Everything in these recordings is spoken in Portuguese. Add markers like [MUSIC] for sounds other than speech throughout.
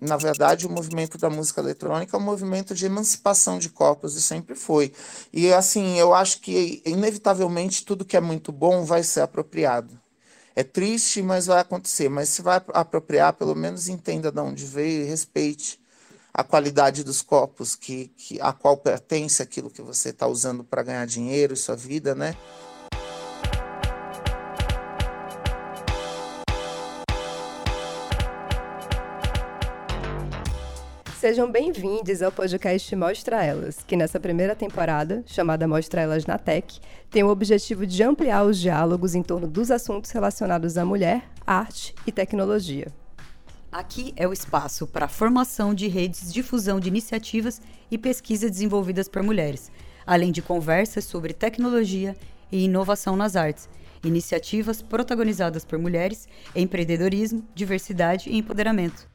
na verdade, o movimento da música eletrônica é um movimento de emancipação de corpos, e sempre foi. E, assim, eu acho que, inevitavelmente, tudo que é muito bom vai ser apropriado. É triste, mas vai acontecer. Mas se vai apropriar, pelo menos entenda de onde veio e respeite a qualidade dos corpos que, que a qual pertence aquilo que você está usando para ganhar dinheiro, sua vida, né? Sejam bem-vindos ao podcast Mostra Elas, que nessa primeira temporada, chamada Mostra Elas na Tech, tem o objetivo de ampliar os diálogos em torno dos assuntos relacionados à mulher, arte e tecnologia. Aqui é o espaço para a formação de redes de difusão de iniciativas e pesquisas desenvolvidas por mulheres, além de conversas sobre tecnologia e inovação nas artes, iniciativas protagonizadas por mulheres, empreendedorismo, diversidade e empoderamento.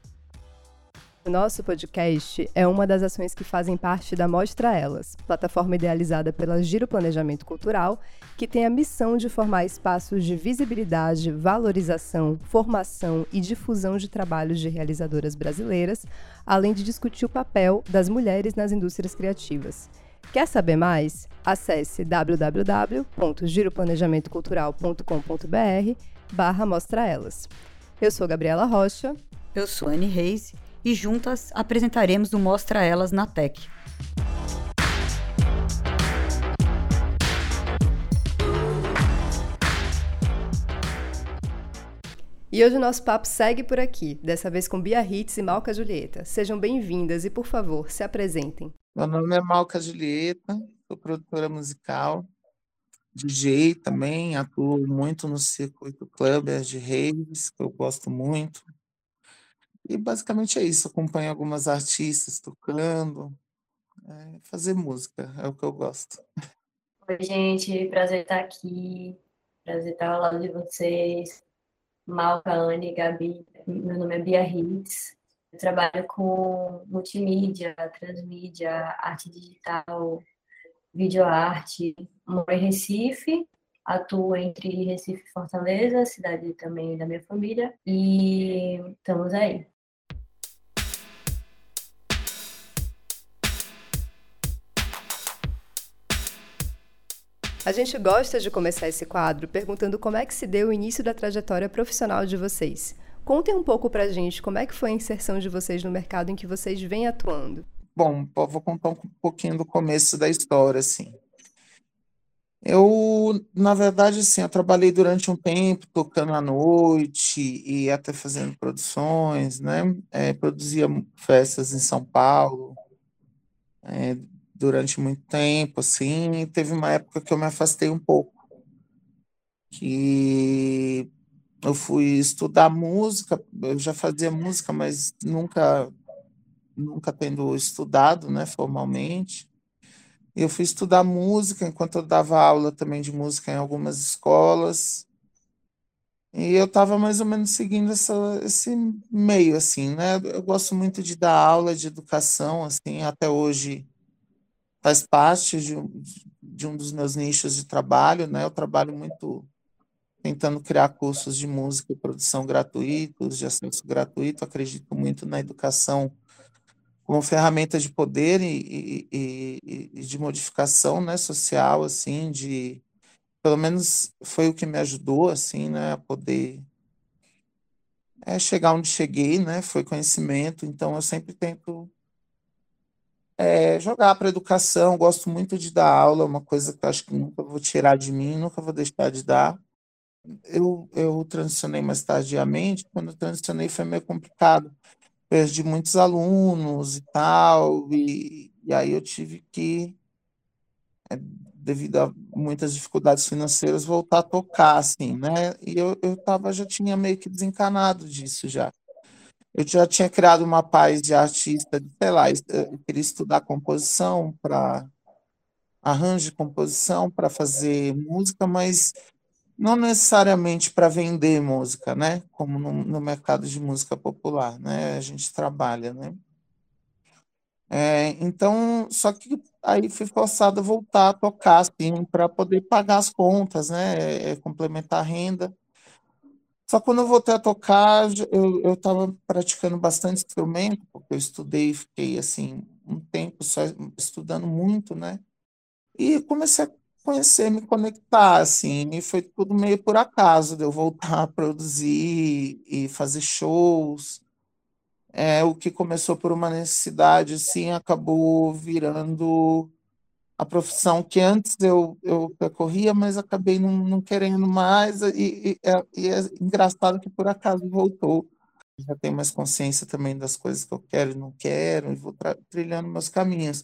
O nosso podcast é uma das ações que fazem parte da Mostra Elas, plataforma idealizada pela Giro Planejamento Cultural, que tem a missão de formar espaços de visibilidade, valorização, formação e difusão de trabalhos de realizadoras brasileiras, além de discutir o papel das mulheres nas indústrias criativas. Quer saber mais? Acesse www.giroplanejamentocultural.com.br barra Mostra Elas. Eu sou Gabriela Rocha. Eu sou Anne Reis e juntas apresentaremos o Mostra Elas na Tech. E hoje o nosso papo segue por aqui, dessa vez com Bia Hitz e Malca Julieta. Sejam bem-vindas e, por favor, se apresentem. Meu nome é Malca Julieta, sou produtora musical, DJ também, atuo muito no circuito clubber de raves, que eu gosto muito. E basicamente é isso, acompanho algumas artistas tocando, é, fazer música, é o que eu gosto. Oi, gente, prazer estar aqui, prazer estar ao lado de vocês. Malca, Anne, Gabi, meu nome é Bia Ritz, eu trabalho com multimídia, transmídia, arte digital, videoarte, moro em Recife, atuo entre Recife e Fortaleza, cidade também da minha família, e estamos aí. A gente gosta de começar esse quadro perguntando como é que se deu o início da trajetória profissional de vocês. Contem um pouco pra gente como é que foi a inserção de vocês no mercado em que vocês vêm atuando. Bom, vou contar um pouquinho do começo da história, assim. Eu, na verdade, assim, eu trabalhei durante um tempo tocando à noite e até fazendo produções, né? É, produzia festas em São Paulo, é, durante muito tempo, assim, teve uma época que eu me afastei um pouco, que eu fui estudar música, eu já fazia música, mas nunca nunca tendo estudado, né, formalmente. Eu fui estudar música enquanto eu dava aula também de música em algumas escolas. E eu estava mais ou menos seguindo essa, esse meio, assim, né? Eu gosto muito de dar aula de educação, assim, até hoje faz parte de um, de um dos meus nichos de trabalho, né? Eu trabalho muito tentando criar cursos de música e produção gratuitos, de acesso gratuito. Acredito muito na educação como ferramenta de poder e, e, e, e de modificação, né, social, assim, de pelo menos foi o que me ajudou, assim, né, a poder é, chegar onde cheguei, né, foi conhecimento. Então eu sempre tento é, jogar para educação, gosto muito de dar aula, é uma coisa que acho que nunca vou tirar de mim, nunca vou deixar de dar. Eu, eu transicionei mais tardiamente, quando eu transicionei foi meio complicado, perdi muitos alunos e tal, e, e aí eu tive que, é, devido a muitas dificuldades financeiras, voltar a tocar, assim, né? E eu, eu tava, já tinha meio que desencanado disso já eu já tinha criado uma paz de artista, sei lá, eu queria estudar composição para arranjo de composição para fazer música, mas não necessariamente para vender música, né? Como no, no, mercado de música popular, né? A gente trabalha, né? É, então, só que aí fui forçado a voltar a tocar, assim, para poder pagar as contas, né? É, complementar a renda. Só quando eu voltei a tocar, eu estava praticando bastante instrumento, porque eu estudei, fiquei assim um tempo só estudando muito, né? E comecei a conhecer, me conectar, assim, e foi tudo meio por acaso de eu voltar a produzir e fazer shows. É, o que começou por uma necessidade, assim, acabou virando a profissão que antes eu, eu percorria, mas acabei não, não querendo mais, e, e, é, e, é, engraçado que por acaso voltou. Já tenho mais consciência também das coisas que eu quero e não quero, e vou trilhando meus caminhos.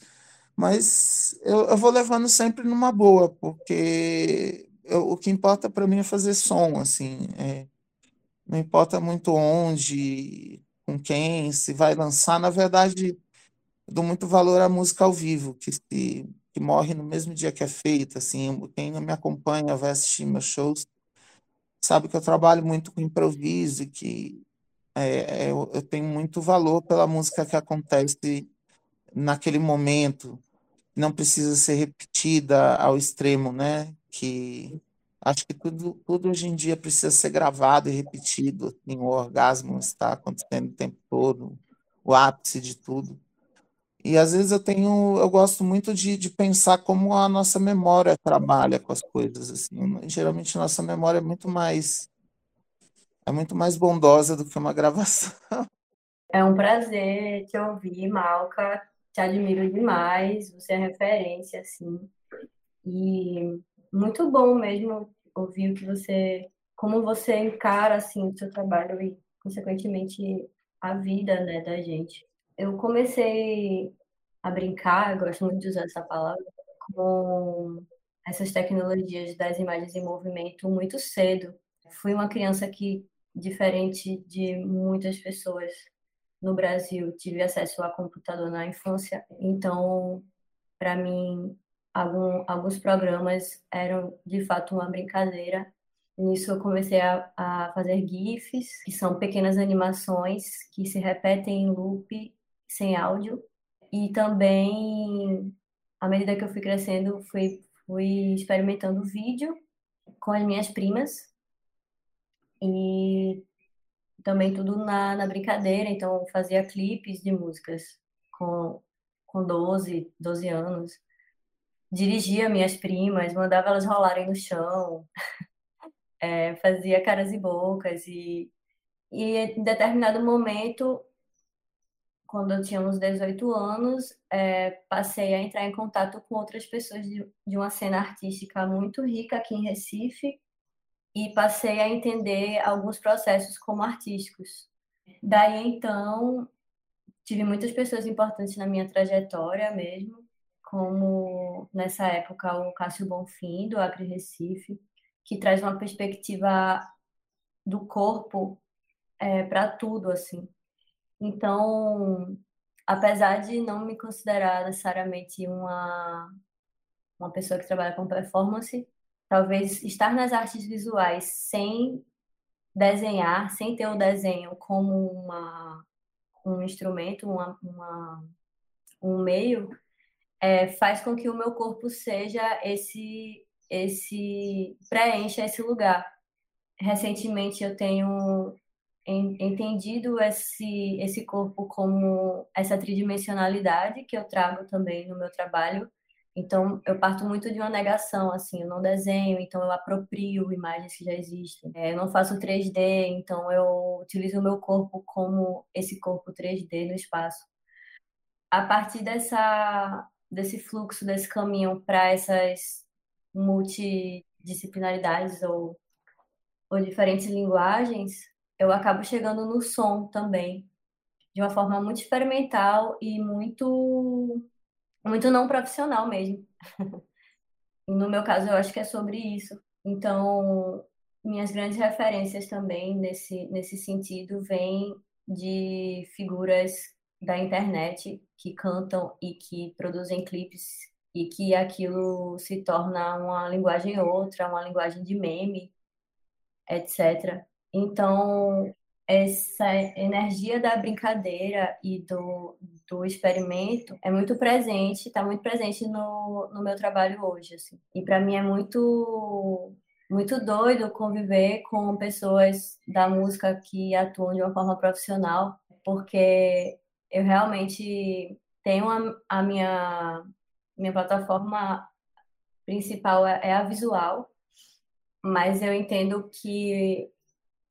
Mas eu, eu vou levando sempre numa boa, porque eu, o que importa para mim é fazer som, assim, é, não importa muito onde, com quem, se vai lançar, na verdade, dou muito valor à música ao vivo, que se que morre no mesmo dia que é feita, assim, quem me acompanha, vai assistir meus shows, sabe que eu trabalho muito com improviso, que é, é, eu, eu tenho muito valor pela música que acontece naquele momento, não precisa ser repetida ao extremo, né? Que acho que tudo, tudo hoje em dia precisa ser gravado e repetido, assim, o orgasmo está acontecendo o tempo todo, o ápice de tudo. E às vezes eu tenho, eu gosto muito de, de pensar como a nossa memória trabalha com as coisas. Assim. Geralmente nossa memória é muito mais é muito mais bondosa do que uma [LAUGHS] gravação. É um prazer te ouvir, Malca. Te admiro demais. Você é referência, assim. E muito bom mesmo ouvir o que você, como você encara assim o seu trabalho e consequentemente a vida, né, da gente eu comecei a brincar, eu gosto muito de usar essa palavra, com essas tecnologias das imagens em movimento muito cedo. Fui uma criança que, diferente de muitas pessoas no Brasil, tive acesso a computador na infância, então, para mim, algum, alguns programas eram de fato uma brincadeira. Nisso eu comecei a, a fazer GIFs, que são pequenas animações que se repetem em loop sem áudio. E também, à medida que eu fui crescendo, fui, fui experimentando vídeo com as minhas primas. E também tudo na, na brincadeira. Então, fazia clipes de músicas com, com 12, 12 anos. Dirigia minhas primas, mandava elas rolarem no chão. [LAUGHS] É, fazia caras e bocas. E, e em determinado momento quando eu tinha uns 18 anos, é, passei a entrar em contato com outras pessoas de, de uma cena artística muito rica aqui em Recife e passei a entender alguns processos como artísticos. Daí então, tive muitas pessoas importantes na minha trajetória mesmo, como nessa época o Cássio Bonfim, do Acre Recife, que traz uma perspectiva do corpo é, para tudo, assim. Então, apesar de não me considerar necessariamente uma, uma pessoa que trabalha com performance, talvez estar nas artes visuais sem desenhar, sem ter o desenho como uma, um instrumento, uma, uma um meio, é, faz com que o meu corpo seja esse, esse preencha esse lugar. Recentemente eu tenho entendido esse, esse corpo como essa tridimensionalidade que eu trago também no meu trabalho. Então, eu parto muito de uma negação, assim, eu não desenho, então eu aproprio imagens que já existem. É, eu não faço 3D, então eu utilizo o meu corpo como esse corpo 3D no espaço. A partir dessa, desse fluxo, desse caminho para essas multidisciplinaridades ou, ou diferentes linguagens, eu acabo chegando no som também, de uma forma muito experimental e muito, muito não profissional mesmo. [LAUGHS] no meu caso, eu acho que é sobre isso. Então, minhas grandes referências também nesse, nesse sentido vêm de figuras da internet que cantam e que produzem clipes e que aquilo se torna uma linguagem outra, uma linguagem de meme, etc. Então, essa energia da brincadeira e do, do experimento é muito presente, está muito presente no, no meu trabalho hoje. Assim. E para mim é muito muito doido conviver com pessoas da música que atuam de uma forma profissional, porque eu realmente tenho a, a minha minha plataforma principal é, é a visual, mas eu entendo que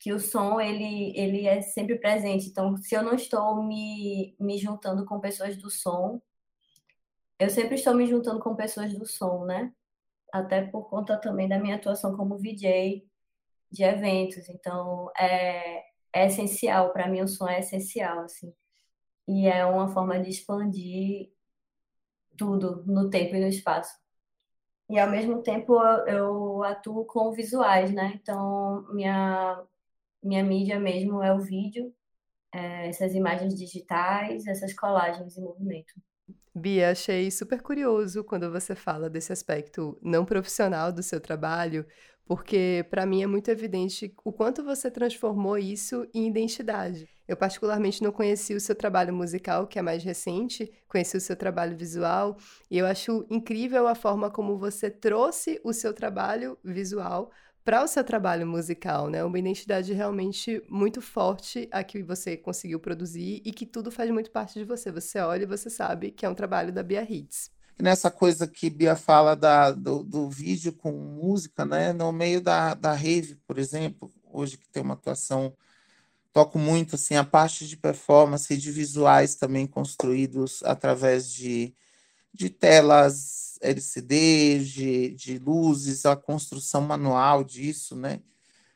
que o som ele, ele é sempre presente. Então, se eu não estou me, me juntando com pessoas do som, eu sempre estou me juntando com pessoas do som, né? Até por conta também da minha atuação como VJ de eventos. Então, é, é essencial, para mim o som é essencial, assim. E é uma forma de expandir tudo no tempo e no espaço. E ao mesmo tempo eu, eu atuo com visuais, né? Então, minha minha mídia mesmo é o vídeo, é, essas imagens digitais, essas colagens em movimento. Bia, achei super curioso quando você fala desse aspecto não profissional do seu trabalho, porque para mim é muito evidente o quanto você transformou isso em identidade. Eu particularmente não conheci o seu trabalho musical, que é mais recente, conheci o seu trabalho visual, e eu acho incrível a forma como você trouxe o seu trabalho visual para o seu trabalho musical, né? Uma identidade realmente muito forte a que você conseguiu produzir e que tudo faz muito parte de você. Você olha e você sabe que é um trabalho da Bia Hits. Nessa coisa que Bia fala da, do, do vídeo com música, né? No meio da, da rave, por exemplo, hoje que tem uma atuação, toco muito assim a parte de performance e de visuais também construídos através de, de telas LCD, de, de luzes, a construção manual disso, né?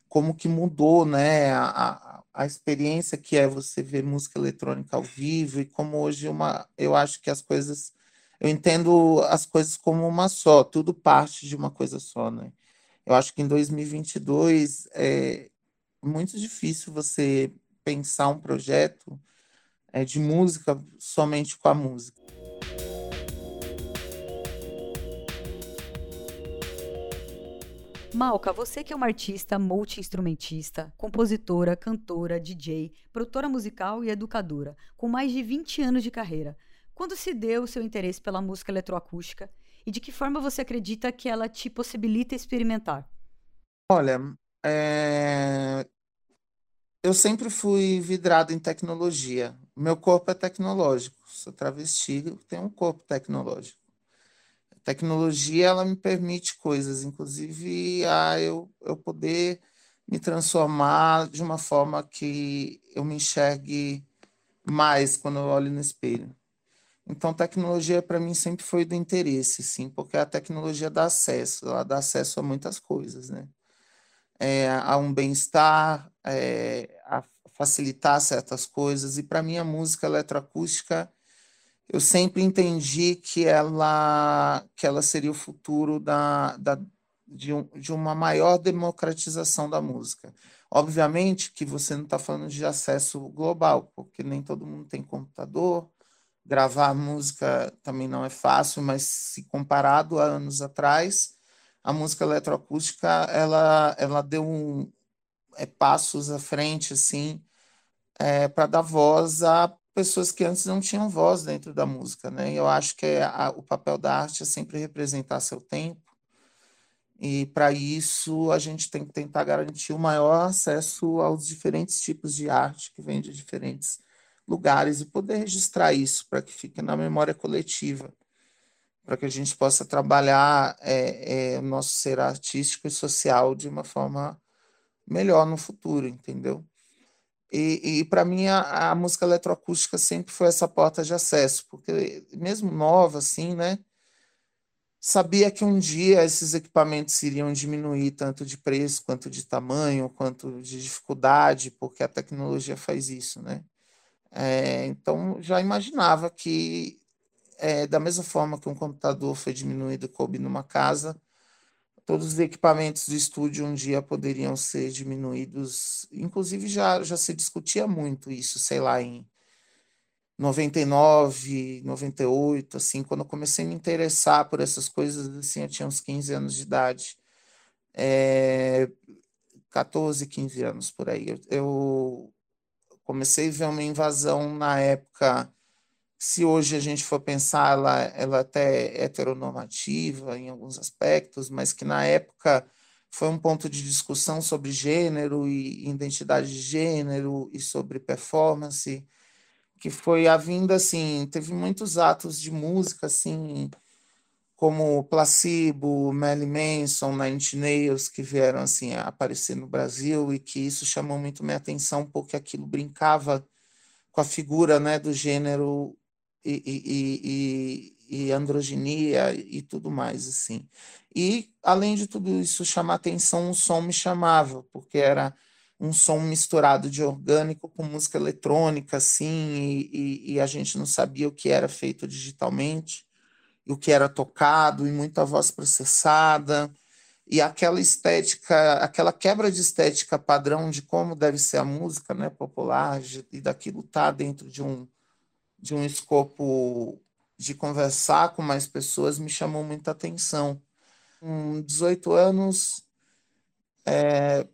Como que mudou, né? A, a experiência que é você ver música eletrônica ao vivo e como hoje uma, eu acho que as coisas, eu entendo as coisas como uma só, tudo parte de uma coisa só, né? Eu acho que em 2022 é muito difícil você pensar um projeto é, de música somente com a música. Malca, você que é uma artista multi-instrumentista, compositora, cantora, DJ, produtora musical e educadora, com mais de 20 anos de carreira, quando se deu o seu interesse pela música eletroacústica e de que forma você acredita que ela te possibilita experimentar? Olha, é... eu sempre fui vidrado em tecnologia. Meu corpo é tecnológico. Sou travesti, tenho um corpo tecnológico tecnologia ela me permite coisas, inclusive a eu, eu poder me transformar de uma forma que eu me enxergue mais quando eu olho no espelho. Então, tecnologia para mim sempre foi do interesse, sim, porque a tecnologia dá acesso, ela dá acesso a muitas coisas, né? É, a um bem-estar, é, a facilitar certas coisas, e para mim a música eletroacústica eu sempre entendi que ela, que ela seria o futuro da, da, de, um, de uma maior democratização da música. Obviamente que você não está falando de acesso global, porque nem todo mundo tem computador, gravar música também não é fácil, mas se comparado a anos atrás, a música eletroacústica ela, ela deu um, é, passos à frente assim é, para dar voz a pessoas que antes não tinham voz dentro da música, né? Eu acho que é a, o papel da arte é sempre representar seu tempo, e para isso a gente tem que tentar garantir o maior acesso aos diferentes tipos de arte que vem de diferentes lugares e poder registrar isso para que fique na memória coletiva, para que a gente possa trabalhar é, é, o nosso ser artístico e social de uma forma melhor no futuro, entendeu? E, e para mim a, a, música eletroacústica sempre foi essa porta de acesso, porque mesmo nova assim, né? Sabia que um dia esses equipamentos iriam diminuir tanto de preço quanto de tamanho, quanto de dificuldade, porque a tecnologia faz isso, né? É, então já imaginava que é, da mesma forma que um computador foi diminuído coube numa casa, todos os equipamentos do estúdio um dia poderiam ser diminuídos. Inclusive, já, já se discutia muito isso, sei lá, em 99, 98, assim, quando eu comecei a me interessar por essas coisas, assim, eu tinha uns 15 anos de idade. É, 14, 15 anos por aí. Eu, eu comecei a ver uma invasão na época se hoje a gente for pensar, ela, ela até é heteronormativa em alguns aspectos, mas que na época foi um ponto de discussão sobre gênero e identidade de gênero e sobre performance, que foi a vinda assim, teve muitos atos de música assim, como Placebo, Melly Manson, Nine Nails, que vieram assim aparecer no Brasil e que isso chamou muito minha atenção porque aquilo brincava com a figura né, do gênero e, e, e, androginia e tudo mais assim. E além de tudo isso chamar atenção, o som me chamava porque era um som misturado de orgânico com música eletrônica assim e, e a gente não sabia o que era feito digitalmente o que era tocado, e muita voz processada, e aquela estética, aquela quebra de estética padrão de como deve ser a música né, popular, e daquilo tá dentro de um, de um escopo de conversar com mais pessoas, me chamou muita atenção. Com 18 anos, é,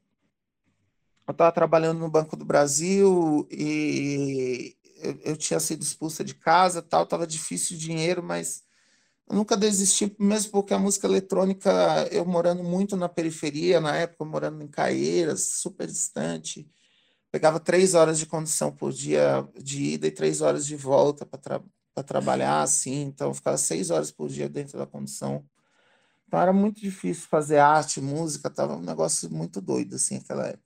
eu estava trabalhando no Banco do Brasil e eu, eu tinha sido expulsa de casa, tal, estava difícil o dinheiro, mas eu nunca desisti, mesmo porque a música eletrônica, eu morando muito na periferia, na época, morando em Caeiras, super distante, pegava três horas de condução por dia de ida e três horas de volta para tra trabalhar, assim, então ficava seis horas por dia dentro da condução. Então era muito difícil fazer arte, música, tava um negócio muito doido, assim, naquela época.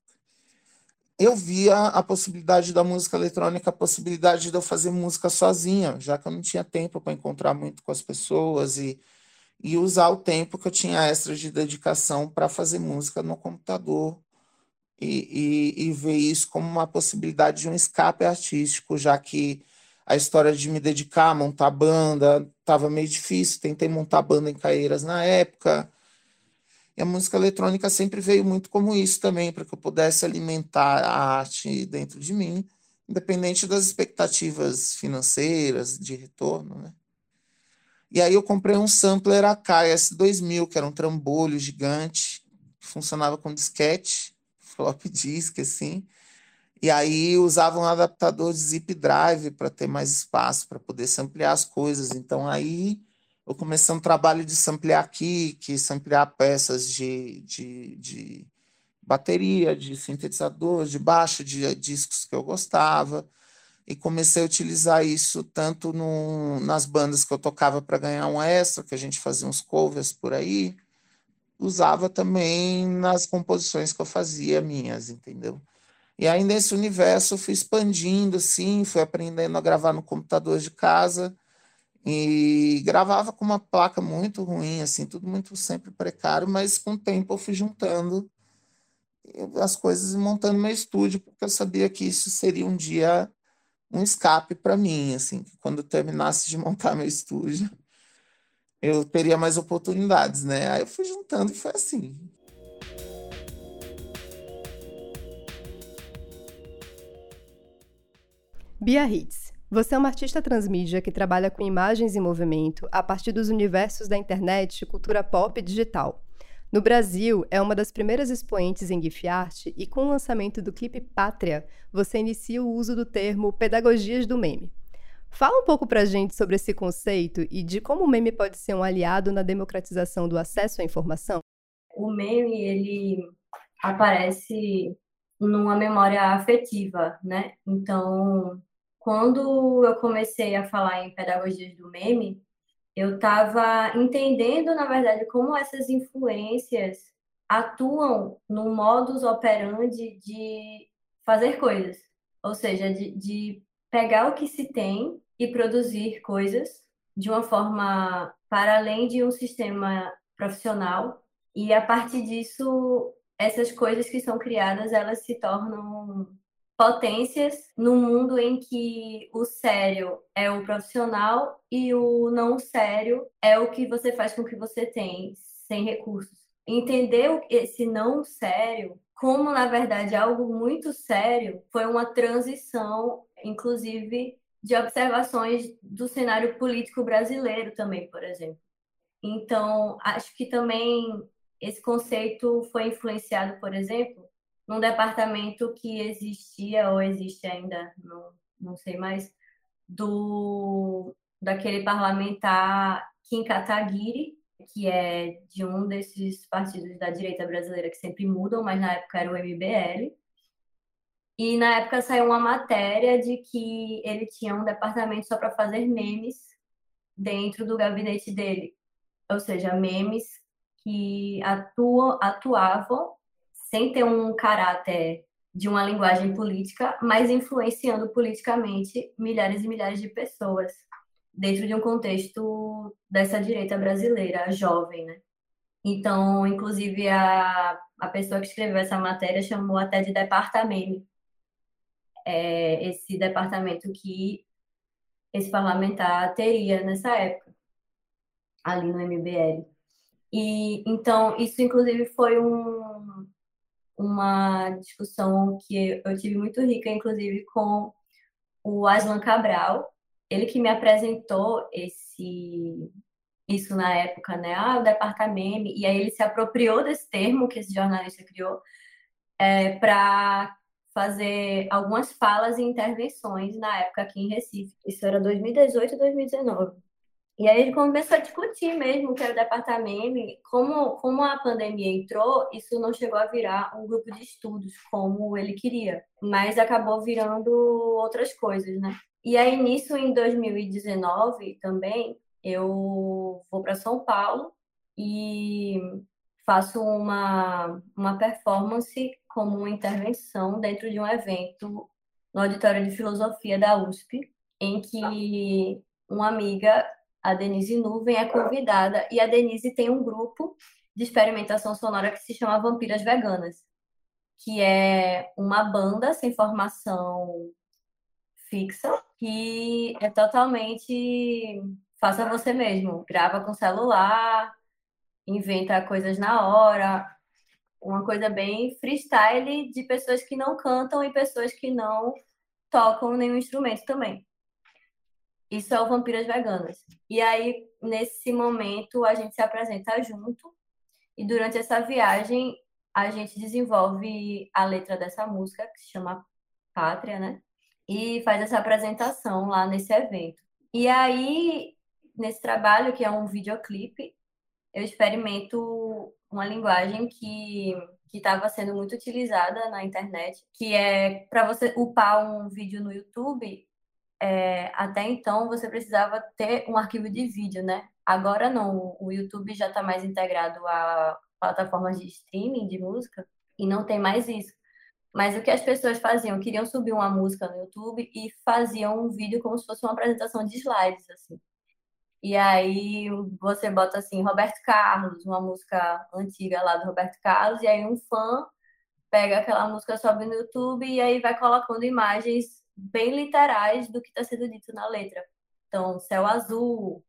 Eu via a possibilidade da música eletrônica, a possibilidade de eu fazer música sozinha, já que eu não tinha tempo para encontrar muito com as pessoas e, e usar o tempo que eu tinha extra de dedicação para fazer música no computador e, e, e, ver isso como uma possibilidade de um escape artístico, já que a história de me dedicar a montar banda estava meio difícil. Tentei montar banda em Caeiras na época, e a música eletrônica sempre veio muito como isso também, para que eu pudesse alimentar a arte dentro de mim, independente das expectativas financeiras, de retorno, né? E aí eu comprei um sampler Akai S2000, que era um trambolho gigante, funcionava com disquete, flop disk, assim. E aí usava um adaptador de zip drive para ter mais espaço, para poder ampliar as coisas. Então aí eu comecei um trabalho de samplear kick, samplear peças de, de, de bateria, de sintetizador, de baixo, de discos que eu gostava. E comecei a utilizar isso tanto no, nas bandas que eu tocava para ganhar um extra, que a gente fazia uns covers por aí, usava também nas composições que eu fazia minhas, entendeu? E aí nesse universo eu fui expandindo, assim, fui aprendendo a gravar no computador de casa, e gravava com uma placa muito ruim, assim, tudo muito sempre precário, mas com o tempo eu fui juntando as coisas e montando meu estúdio, porque eu sabia que isso seria um dia um escape para mim, assim, quando eu terminasse de montar meu estúdio, eu teria mais oportunidades, né? Aí eu fui juntando e foi assim. Bia Hits, você é uma artista transmídia que trabalha com imagens em movimento a partir dos universos da internet, cultura pop e digital. No Brasil, é uma das primeiras expoentes em GIF art e com o lançamento do clipe Pátria, você inicia o uso do termo pedagogias do meme. Fala um pouco pra gente sobre esse conceito e de como o meme pode ser um aliado na democratização do acesso à informação. O meme, ele aparece numa memória afetiva, né? Então, quando eu comecei a falar em pedagogias do meme, eu estava entendendo, na verdade, como essas influências atuam no modus operandi de fazer coisas, ou seja, de, de pegar o que se tem e produzir coisas de uma forma para além de um sistema profissional e a partir disso essas coisas que são criadas elas se tornam potências no mundo em que o sério é o profissional e o não sério é o que você faz com o que você tem, sem recursos. Entender esse não sério como, na verdade, algo muito sério foi uma transição, inclusive, de observações do cenário político brasileiro também, por exemplo. Então, acho que também esse conceito foi influenciado, por exemplo, num departamento que existia ou existe ainda, não, não sei mais, do daquele parlamentar Kim Kataguiri, que é de um desses partidos da direita brasileira que sempre mudam, mas na época era o MBL. E na época saiu uma matéria de que ele tinha um departamento só para fazer memes dentro do gabinete dele. Ou seja, memes que atuam, atuavam sem ter um caráter de uma linguagem política, mas influenciando politicamente milhares e milhares de pessoas dentro de um contexto dessa direita brasileira jovem, né? Então, inclusive, a, a pessoa que escreveu essa matéria chamou até de departamento, é, esse departamento que esse parlamentar teria nessa época, ali no MBL. E, então, isso, inclusive, foi um, uma discussão que eu tive muito rica, inclusive, com o Aslan Cabral, ele que me apresentou esse isso na época, né? Ah, o departamento, e aí ele se apropriou desse termo que esse jornalista criou é, para fazer algumas falas e intervenções na época aqui em Recife. Isso era 2018 e 2019. E aí ele começou a discutir mesmo que era o departamento, como, como a pandemia entrou, isso não chegou a virar um grupo de estudos como ele queria, mas acabou virando outras coisas, né? E aí nisso, em 2019 também, eu vou para São Paulo e faço uma, uma performance como uma intervenção dentro de um evento no Auditório de Filosofia da USP, em que uma amiga a Denise Nuvem é convidada e a Denise tem um grupo de experimentação sonora que se chama Vampiras Veganas, que é uma banda sem formação fixa que é totalmente faça você mesmo, grava com celular, inventa coisas na hora, uma coisa bem freestyle de pessoas que não cantam e pessoas que não tocam nenhum instrumento também. Isso é o Vampiras Veganas. E aí, nesse momento, a gente se apresenta junto. E durante essa viagem, a gente desenvolve a letra dessa música, que se chama Pátria, né? E faz essa apresentação lá nesse evento. E aí, nesse trabalho, que é um videoclipe, eu experimento uma linguagem que que estava sendo muito utilizada na internet, que é para você upar um vídeo no YouTube, é, até então você precisava ter um arquivo de vídeo, né? Agora não, o YouTube já está mais integrado a plataformas de streaming de música e não tem mais isso. Mas o que as pessoas faziam? Queriam subir uma música no YouTube e faziam um vídeo como se fosse uma apresentação de slides, assim. E aí você bota assim, Roberto Carlos, uma música antiga lá do Roberto Carlos, e aí um fã pega aquela música, sobe no YouTube e aí vai colocando imagens bem literais do que está sendo dito na letra. Então, céu azul,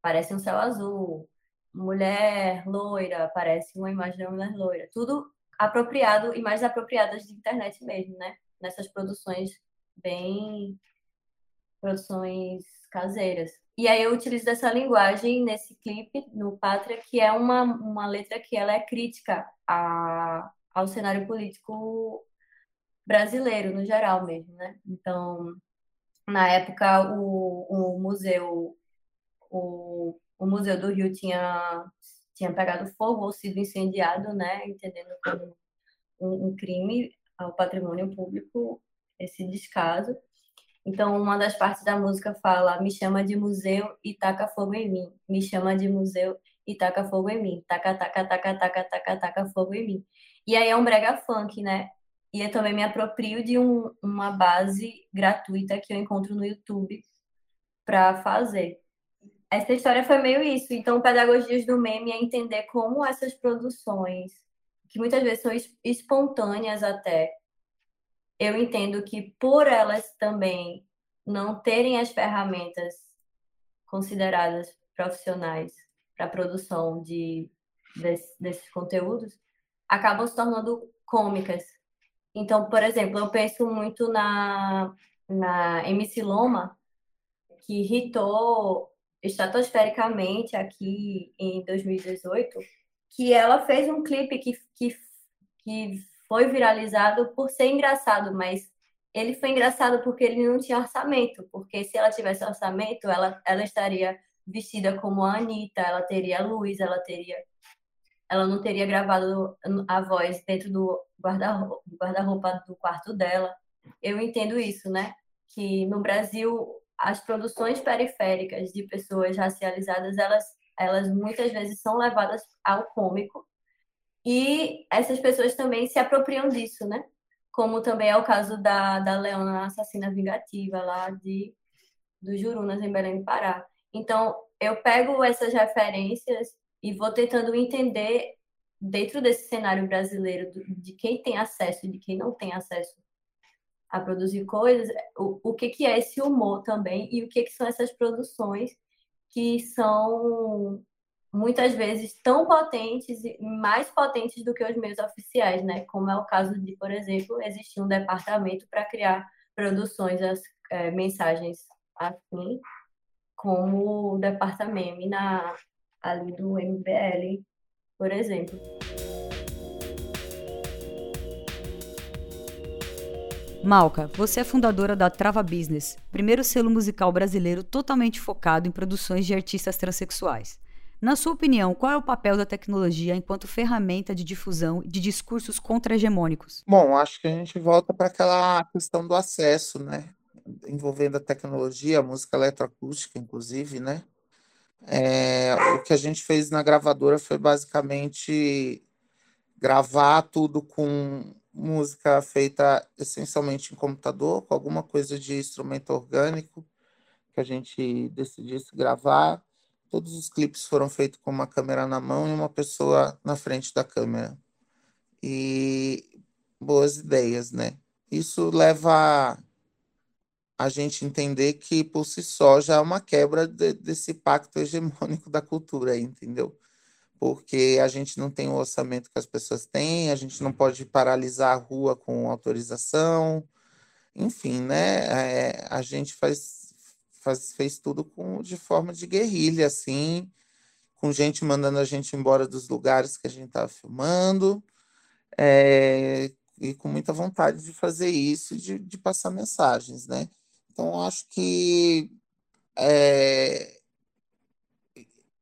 parece um céu azul. Mulher loira, parece uma imagem de uma mulher loira. Tudo apropriado, imagens apropriadas de internet mesmo, né? Nessas produções bem. produções caseiras. E aí eu utilizo essa linguagem nesse clipe, no Pátria, que é uma, uma letra que ela é crítica a, ao cenário político brasileiro no geral mesmo, né? Então, na época o, o museu o, o museu do Rio tinha tinha pegado fogo ou sido incendiado, né? Entendendo como um, um crime ao patrimônio público esse descaso. Então, uma das partes da música fala: me chama de museu e taca fogo em mim. Me chama de museu e taca fogo em mim. Taca, taca, taca, taca, taca, taca fogo em mim. E aí é um brega funk, né? E eu também me aproprio de um, uma base gratuita que eu encontro no YouTube para fazer. Essa história foi meio isso. Então, Pedagogias do Meme é entender como essas produções, que muitas vezes são espontâneas até, eu entendo que por elas também não terem as ferramentas consideradas profissionais para a produção de, desse, desses conteúdos, acabam se tornando cômicas. Então, por exemplo, eu penso muito na, na MC Loma, que hitou estratosfericamente aqui em 2018, que ela fez um clipe que, que, que foi viralizado por ser engraçado, mas ele foi engraçado porque ele não tinha orçamento, porque se ela tivesse orçamento, ela, ela estaria vestida como a Anitta, ela teria luz, ela teria ela não teria gravado a voz dentro do guarda-roupa guarda do quarto dela. Eu entendo isso, né? Que no Brasil as produções periféricas de pessoas racializadas, elas elas muitas vezes são levadas ao cômico e essas pessoas também se apropriam disso, né? Como também é o caso da, da Leona assassina vingativa lá de do Jurunas em Belém do Pará. Então, eu pego essas referências e vou tentando entender dentro desse cenário brasileiro de quem tem acesso e de quem não tem acesso a produzir coisas, o, o que, que é esse humor também e o que, que são essas produções que são muitas vezes tão potentes e mais potentes do que os meios oficiais, né? Como é o caso de, por exemplo, existir um departamento para criar produções, as é, mensagens assim, como o departamento na ali do MBL, por exemplo. Malca, você é fundadora da Trava Business, primeiro selo musical brasileiro totalmente focado em produções de artistas transexuais. Na sua opinião, qual é o papel da tecnologia enquanto ferramenta de difusão de discursos contra-hegemônicos? Bom, acho que a gente volta para aquela questão do acesso, né? Envolvendo a tecnologia, a música eletroacústica, inclusive, né? É, o que a gente fez na gravadora foi basicamente gravar tudo com música feita essencialmente em computador, com alguma coisa de instrumento orgânico que a gente decidisse gravar. Todos os clipes foram feitos com uma câmera na mão e uma pessoa na frente da câmera. E boas ideias, né? Isso leva a gente entender que por si só já é uma quebra de, desse pacto hegemônico da cultura, entendeu? Porque a gente não tem o orçamento que as pessoas têm, a gente não pode paralisar a rua com autorização, enfim, né? É, a gente faz, faz, fez tudo com, de forma de guerrilha, assim, com gente mandando a gente embora dos lugares que a gente estava filmando, é, e com muita vontade de fazer isso de, de passar mensagens, né? Então, acho que é,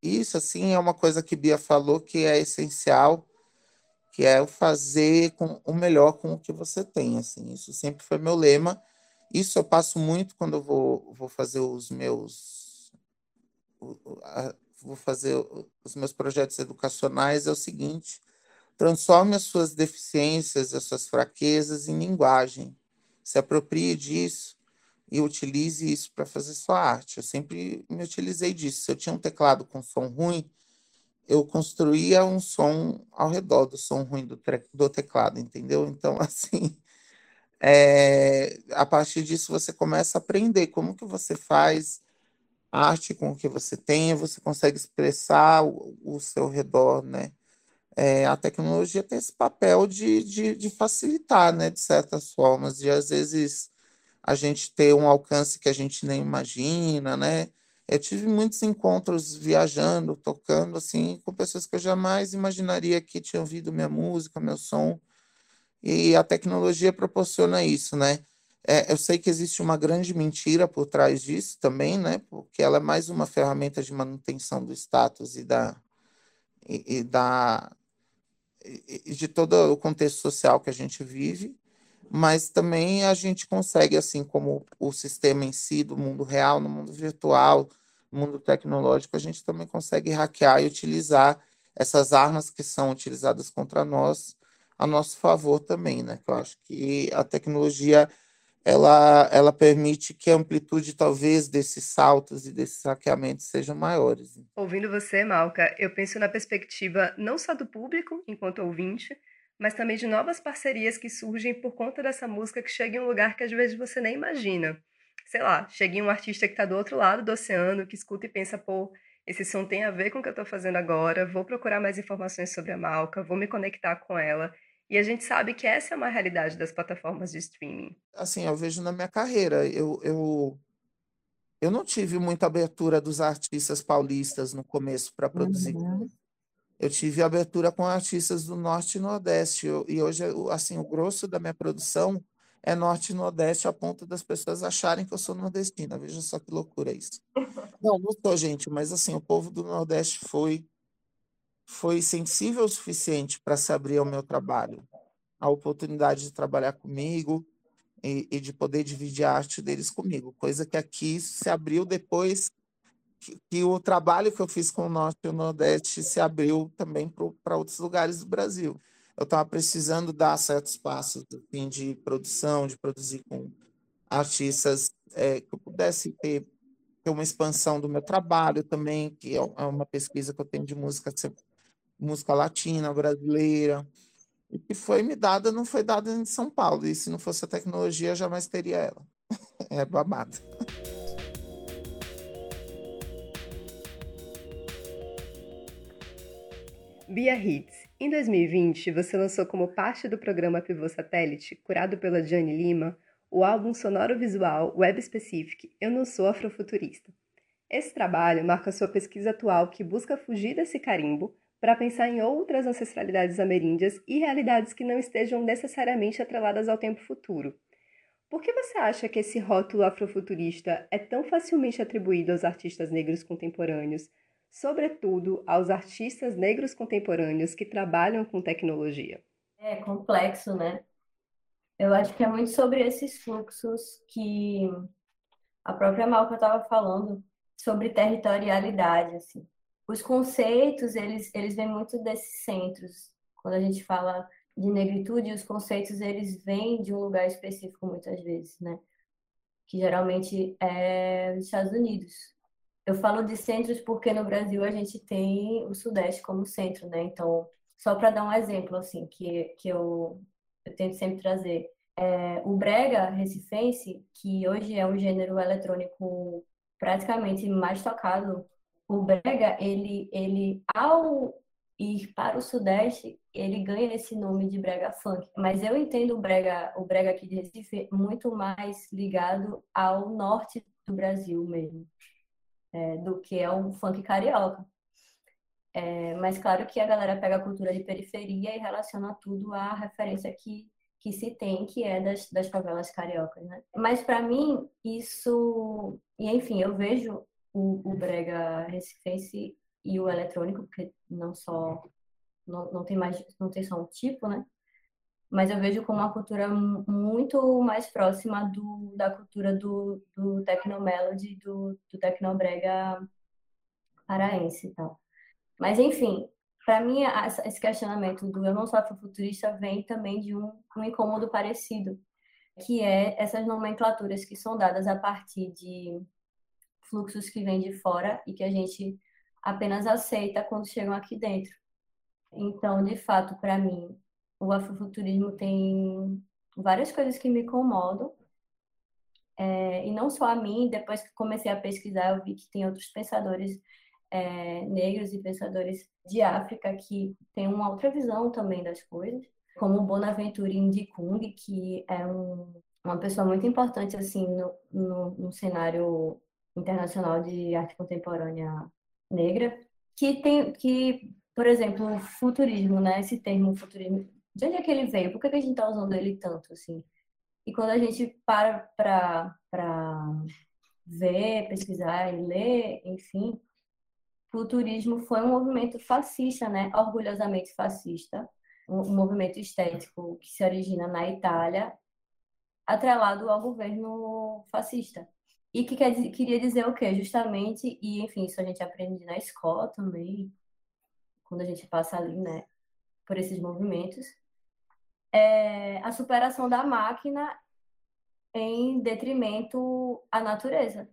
isso assim é uma coisa que Bia falou que é essencial, que é o fazer com, o melhor com o que você tem. Assim, isso sempre foi meu lema. Isso eu passo muito quando eu vou, vou fazer os meus vou fazer os meus projetos educacionais é o seguinte: transforme as suas deficiências, as suas fraquezas em linguagem. Se aproprie disso e utilize isso para fazer sua arte. Eu sempre me utilizei disso. Se eu tinha um teclado com som ruim, eu construía um som ao redor do som ruim do, do teclado, entendeu? Então, [LAUGHS] assim, é, a partir disso você começa a aprender como que você faz arte com o que você tem, você consegue expressar o, o seu redor, né? É, a tecnologia tem esse papel de, de, de facilitar, né, de certas formas, de às vezes a gente ter um alcance que a gente nem imagina, né? Eu tive muitos encontros viajando, tocando, assim, com pessoas que eu jamais imaginaria que tinham ouvido minha música, meu som. E a tecnologia proporciona isso, né? É, eu sei que existe uma grande mentira por trás disso também, né? Porque ela é mais uma ferramenta de manutenção do status e da e, e da e de todo o contexto social que a gente vive mas também a gente consegue, assim como o sistema em si, do mundo real, no mundo virtual, no mundo tecnológico, a gente também consegue hackear e utilizar essas armas que são utilizadas contra nós a nosso favor também, né? Eu acho que a tecnologia ela, ela permite que a amplitude, talvez, desses saltos e desses hackeamentos sejam maiores. Ouvindo você, Malca, eu penso na perspectiva não só do público, enquanto ouvinte, mas também de novas parcerias que surgem por conta dessa música que chega em um lugar que às vezes você nem imagina. Sei lá, chega em um artista que está do outro lado do oceano, que escuta e pensa, pô, esse som tem a ver com o que eu estou fazendo agora, vou procurar mais informações sobre a Malca, vou me conectar com ela. E a gente sabe que essa é uma realidade das plataformas de streaming. Assim, eu vejo na minha carreira, eu, eu, eu não tive muita abertura dos artistas paulistas no começo para produzir uhum eu tive abertura com artistas do Norte e Nordeste. Eu, e hoje, assim, o grosso da minha produção é norte e nordeste a ponto das pessoas acharem que eu sou nordestina. Veja só que loucura isso. [LAUGHS] Não, não sou, gente, mas assim, o povo do Nordeste foi foi sensível o suficiente para se abrir ao meu trabalho, a oportunidade de trabalhar comigo e, e, de poder dividir a arte deles comigo, coisa que aqui se abriu depois que, que o trabalho que eu fiz com o Norte e o Nordeste se abriu também para outros lugares do Brasil. Eu estava precisando dar certos passos assim, de produção, de produzir com artistas é, que eu pudesse ter, ter, uma expansão do meu trabalho também, que é, é uma pesquisa que eu tenho de música, música latina, brasileira, e que foi me dada, não foi dada em São Paulo, e se não fosse a tecnologia, jamais teria ela. [LAUGHS] é babado. Bia Hits, em 2020, você lançou como parte do programa Pivô Satélite, curado pela Jane Lima, o álbum sonoro visual Web Specific Eu Não Sou Afrofuturista. Esse trabalho marca sua pesquisa atual que busca fugir desse carimbo para pensar em outras ancestralidades ameríndias e realidades que não estejam necessariamente atreladas ao tempo futuro. Por que você acha que esse rótulo afrofuturista é tão facilmente atribuído aos artistas negros contemporâneos, sobretudo aos artistas negros contemporâneos que trabalham com tecnologia? É complexo, né? Eu acho que é muito sobre esses fluxos que a própria Malca estava falando sobre territorialidade, assim. Os conceitos, eles, eles vêm muito desses centros. Quando a gente fala de negritude, os conceitos, eles vêm de um lugar específico, muitas vezes, né? Que geralmente é os Estados Unidos. Eu falo de centros porque no Brasil a gente tem o Sudeste como centro, né? Então, só para dar um exemplo, assim, que, que eu, eu tento sempre trazer. É, o brega recifense, que hoje é um gênero eletrônico praticamente mais tocado, o brega, ele, ele ao ir para o Sudeste, ele ganha esse nome de brega funk. Mas eu entendo o brega, o brega aqui de Recife muito mais ligado ao norte do Brasil mesmo é, do que é um funk carioca. É, mas claro que a galera pega a cultura de periferia e relaciona tudo à referência que, que se tem, que é das, das favelas cariocas, né? Mas para mim, isso... E enfim, eu vejo o, o brega recifense e o eletrônico, porque não só... Não, não tem mais... Não tem só um tipo, né? mas eu vejo como uma cultura muito mais próxima do, da cultura do, do Tecnomelody, do, do Tecnobrega paraense e tal. Mas, enfim, para mim, esse questionamento do eu não sou afrofuturista vem também de um, um incômodo parecido, que é essas nomenclaturas que são dadas a partir de fluxos que vêm de fora e que a gente apenas aceita quando chegam aqui dentro. Então, de fato, para mim, o afrofuturismo tem várias coisas que me incomodam. É, e não só a mim, depois que comecei a pesquisar, eu vi que tem outros pensadores é, negros e pensadores de África que têm uma outra visão também das coisas, como Bonaventure Ndikung, que é um, uma pessoa muito importante assim no, no, no cenário internacional de arte contemporânea negra, que tem que, por exemplo, futurismo, né? Esse termo futurismo de onde é que ele veio? Por que, a gente está usando ele tanto, assim? E quando a gente para para ver, pesquisar e ler, enfim, futurismo foi um movimento fascista, né? Orgulhosamente fascista, um, movimento estético que se origina na Itália, atrelado ao governo fascista. E que quer, queria dizer o quê? Justamente, e enfim, isso a gente aprende na escola também, quando a gente passa ali, né, por esses movimentos, é a superação da máquina em detrimento à natureza.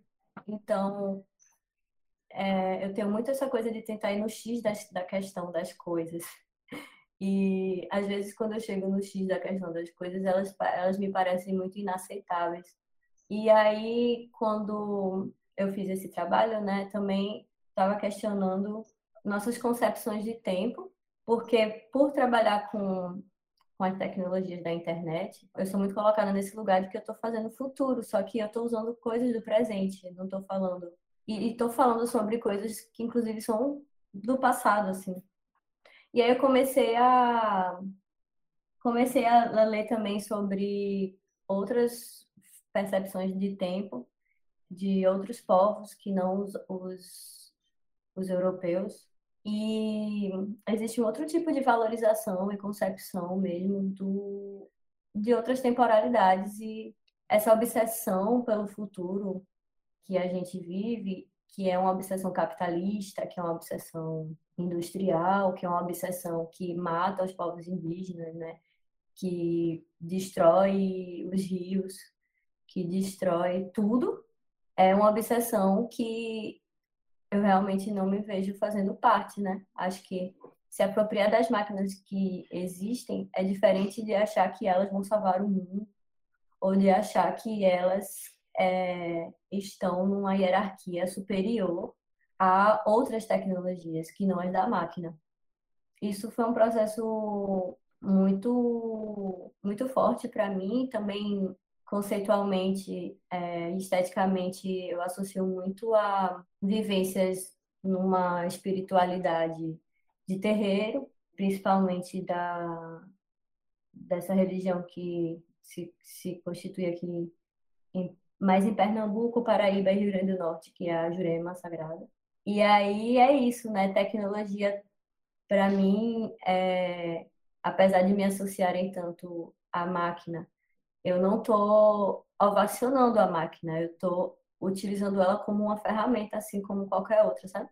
Então, é, eu tenho muito essa coisa de tentar ir no X das, da questão das coisas. E, às vezes, quando eu chego no X da questão das coisas, elas, elas me parecem muito inaceitáveis. E aí, quando eu fiz esse trabalho, né, também estava questionando nossas concepções de tempo, porque por trabalhar com com as tecnologias da internet, eu sou muito colocada nesse lugar de que eu estou fazendo futuro, só que eu estou usando coisas do presente, não estou falando. E estou falando sobre coisas que, inclusive, são do passado, assim. E aí eu comecei a. Comecei a ler também sobre outras percepções de tempo de outros povos que não os, os, os europeus. E existe um outro tipo de valorização e concepção mesmo do, de outras temporalidades e essa obsessão pelo futuro que a gente vive, que é uma obsessão capitalista, que é uma obsessão industrial, que é uma obsessão que mata os povos indígenas, né? que destrói os rios, que destrói tudo, é uma obsessão que eu realmente não me vejo fazendo parte, né? Acho que se apropriar das máquinas que existem é diferente de achar que elas vão salvar o mundo ou de achar que elas é, estão numa hierarquia superior a outras tecnologias que não as da máquina. Isso foi um processo muito muito forte para mim, também conceitualmente, é, esteticamente, eu associo muito a vivências numa espiritualidade de terreiro, principalmente da dessa religião que se, se constitui aqui em, mais em Pernambuco, Paraíba e Rio Grande do Norte, que é a Jurema Sagrada. E aí é isso, né? Tecnologia, para mim, é, apesar de me associarem tanto à máquina eu não estou ovacionando a máquina, eu estou utilizando ela como uma ferramenta, assim como qualquer outra, sabe?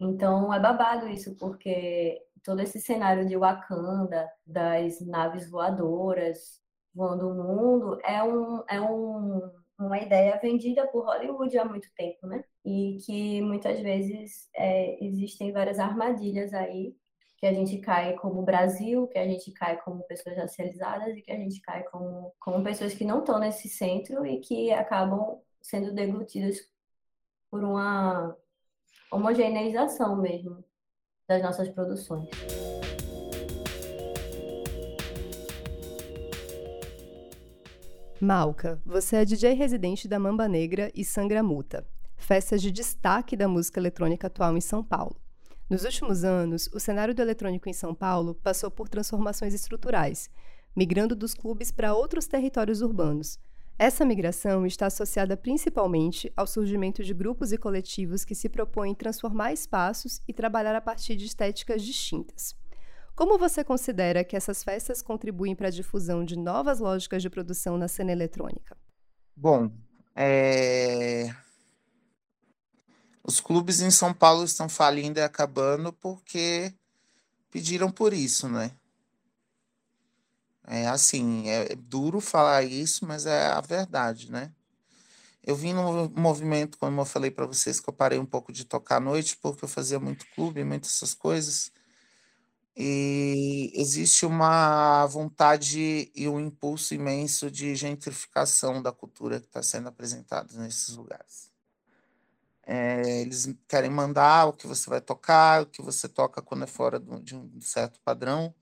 Então é babado isso, porque todo esse cenário de Wakanda, das naves voadoras voando o mundo, é, um, é um, uma ideia vendida por Hollywood há muito tempo, né? E que muitas vezes é, existem várias armadilhas aí que a gente cai como Brasil, que a gente cai como pessoas racializadas e que a gente cai como, como pessoas que não estão nesse centro e que acabam sendo deglutidas por uma homogeneização mesmo das nossas produções. Malca, você é DJ residente da Mamba Negra e Sangra Muta, festas de destaque da música eletrônica atual em São Paulo. Nos últimos anos, o cenário do eletrônico em São Paulo passou por transformações estruturais, migrando dos clubes para outros territórios urbanos. Essa migração está associada principalmente ao surgimento de grupos e coletivos que se propõem transformar espaços e trabalhar a partir de estéticas distintas. Como você considera que essas festas contribuem para a difusão de novas lógicas de produção na cena eletrônica? Bom, é... Os clubes em São Paulo estão falindo e acabando porque pediram por isso, né? É assim, é duro falar isso, mas é a verdade, né? Eu vim no movimento, como eu falei para vocês, que eu parei um pouco de tocar à noite, porque eu fazia muito clube, muitas essas coisas. E existe uma vontade e um impulso imenso de gentrificação da cultura que está sendo apresentada nesses lugares. É, eles querem mandar o que você vai tocar, o que você toca quando é fora de um certo padrão.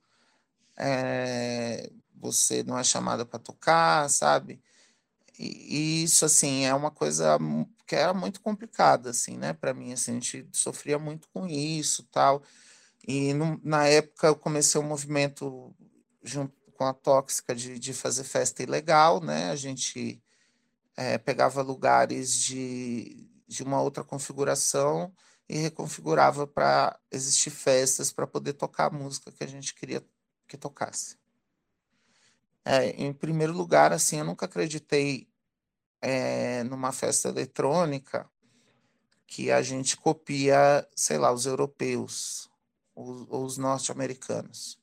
É, você não é chamada para tocar, sabe? E, e, isso, assim, é uma coisa que era muito complicada, assim, né? Para mim, assim, a gente sofria muito com isso tal. E no, na época eu comecei um movimento junto com a Tóxica de, de fazer festa ilegal, né? A gente é, pegava lugares de de uma outra configuração e reconfigurava para existir festas para poder tocar a música que a gente queria que tocasse. É, em primeiro lugar, assim, eu nunca acreditei é, numa festa eletrônica que a gente copia, sei lá, os europeus ou os norte-americanos.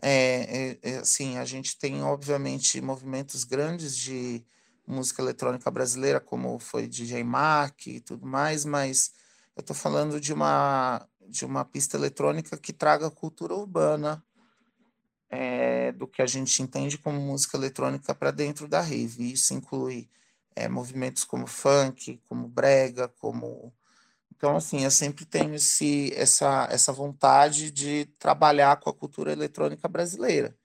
É, é, é, assim, a gente tem, obviamente, movimentos grandes de música eletrônica brasileira, como foi DJ Mark e tudo mais, mas eu estou falando de uma, de uma pista eletrônica que traga cultura urbana é, do que a gente entende como música eletrônica para dentro da rave. Isso inclui é, movimentos como funk, como brega, como então assim eu sempre tenho esse, essa, essa vontade de trabalhar com a cultura eletrônica brasileira.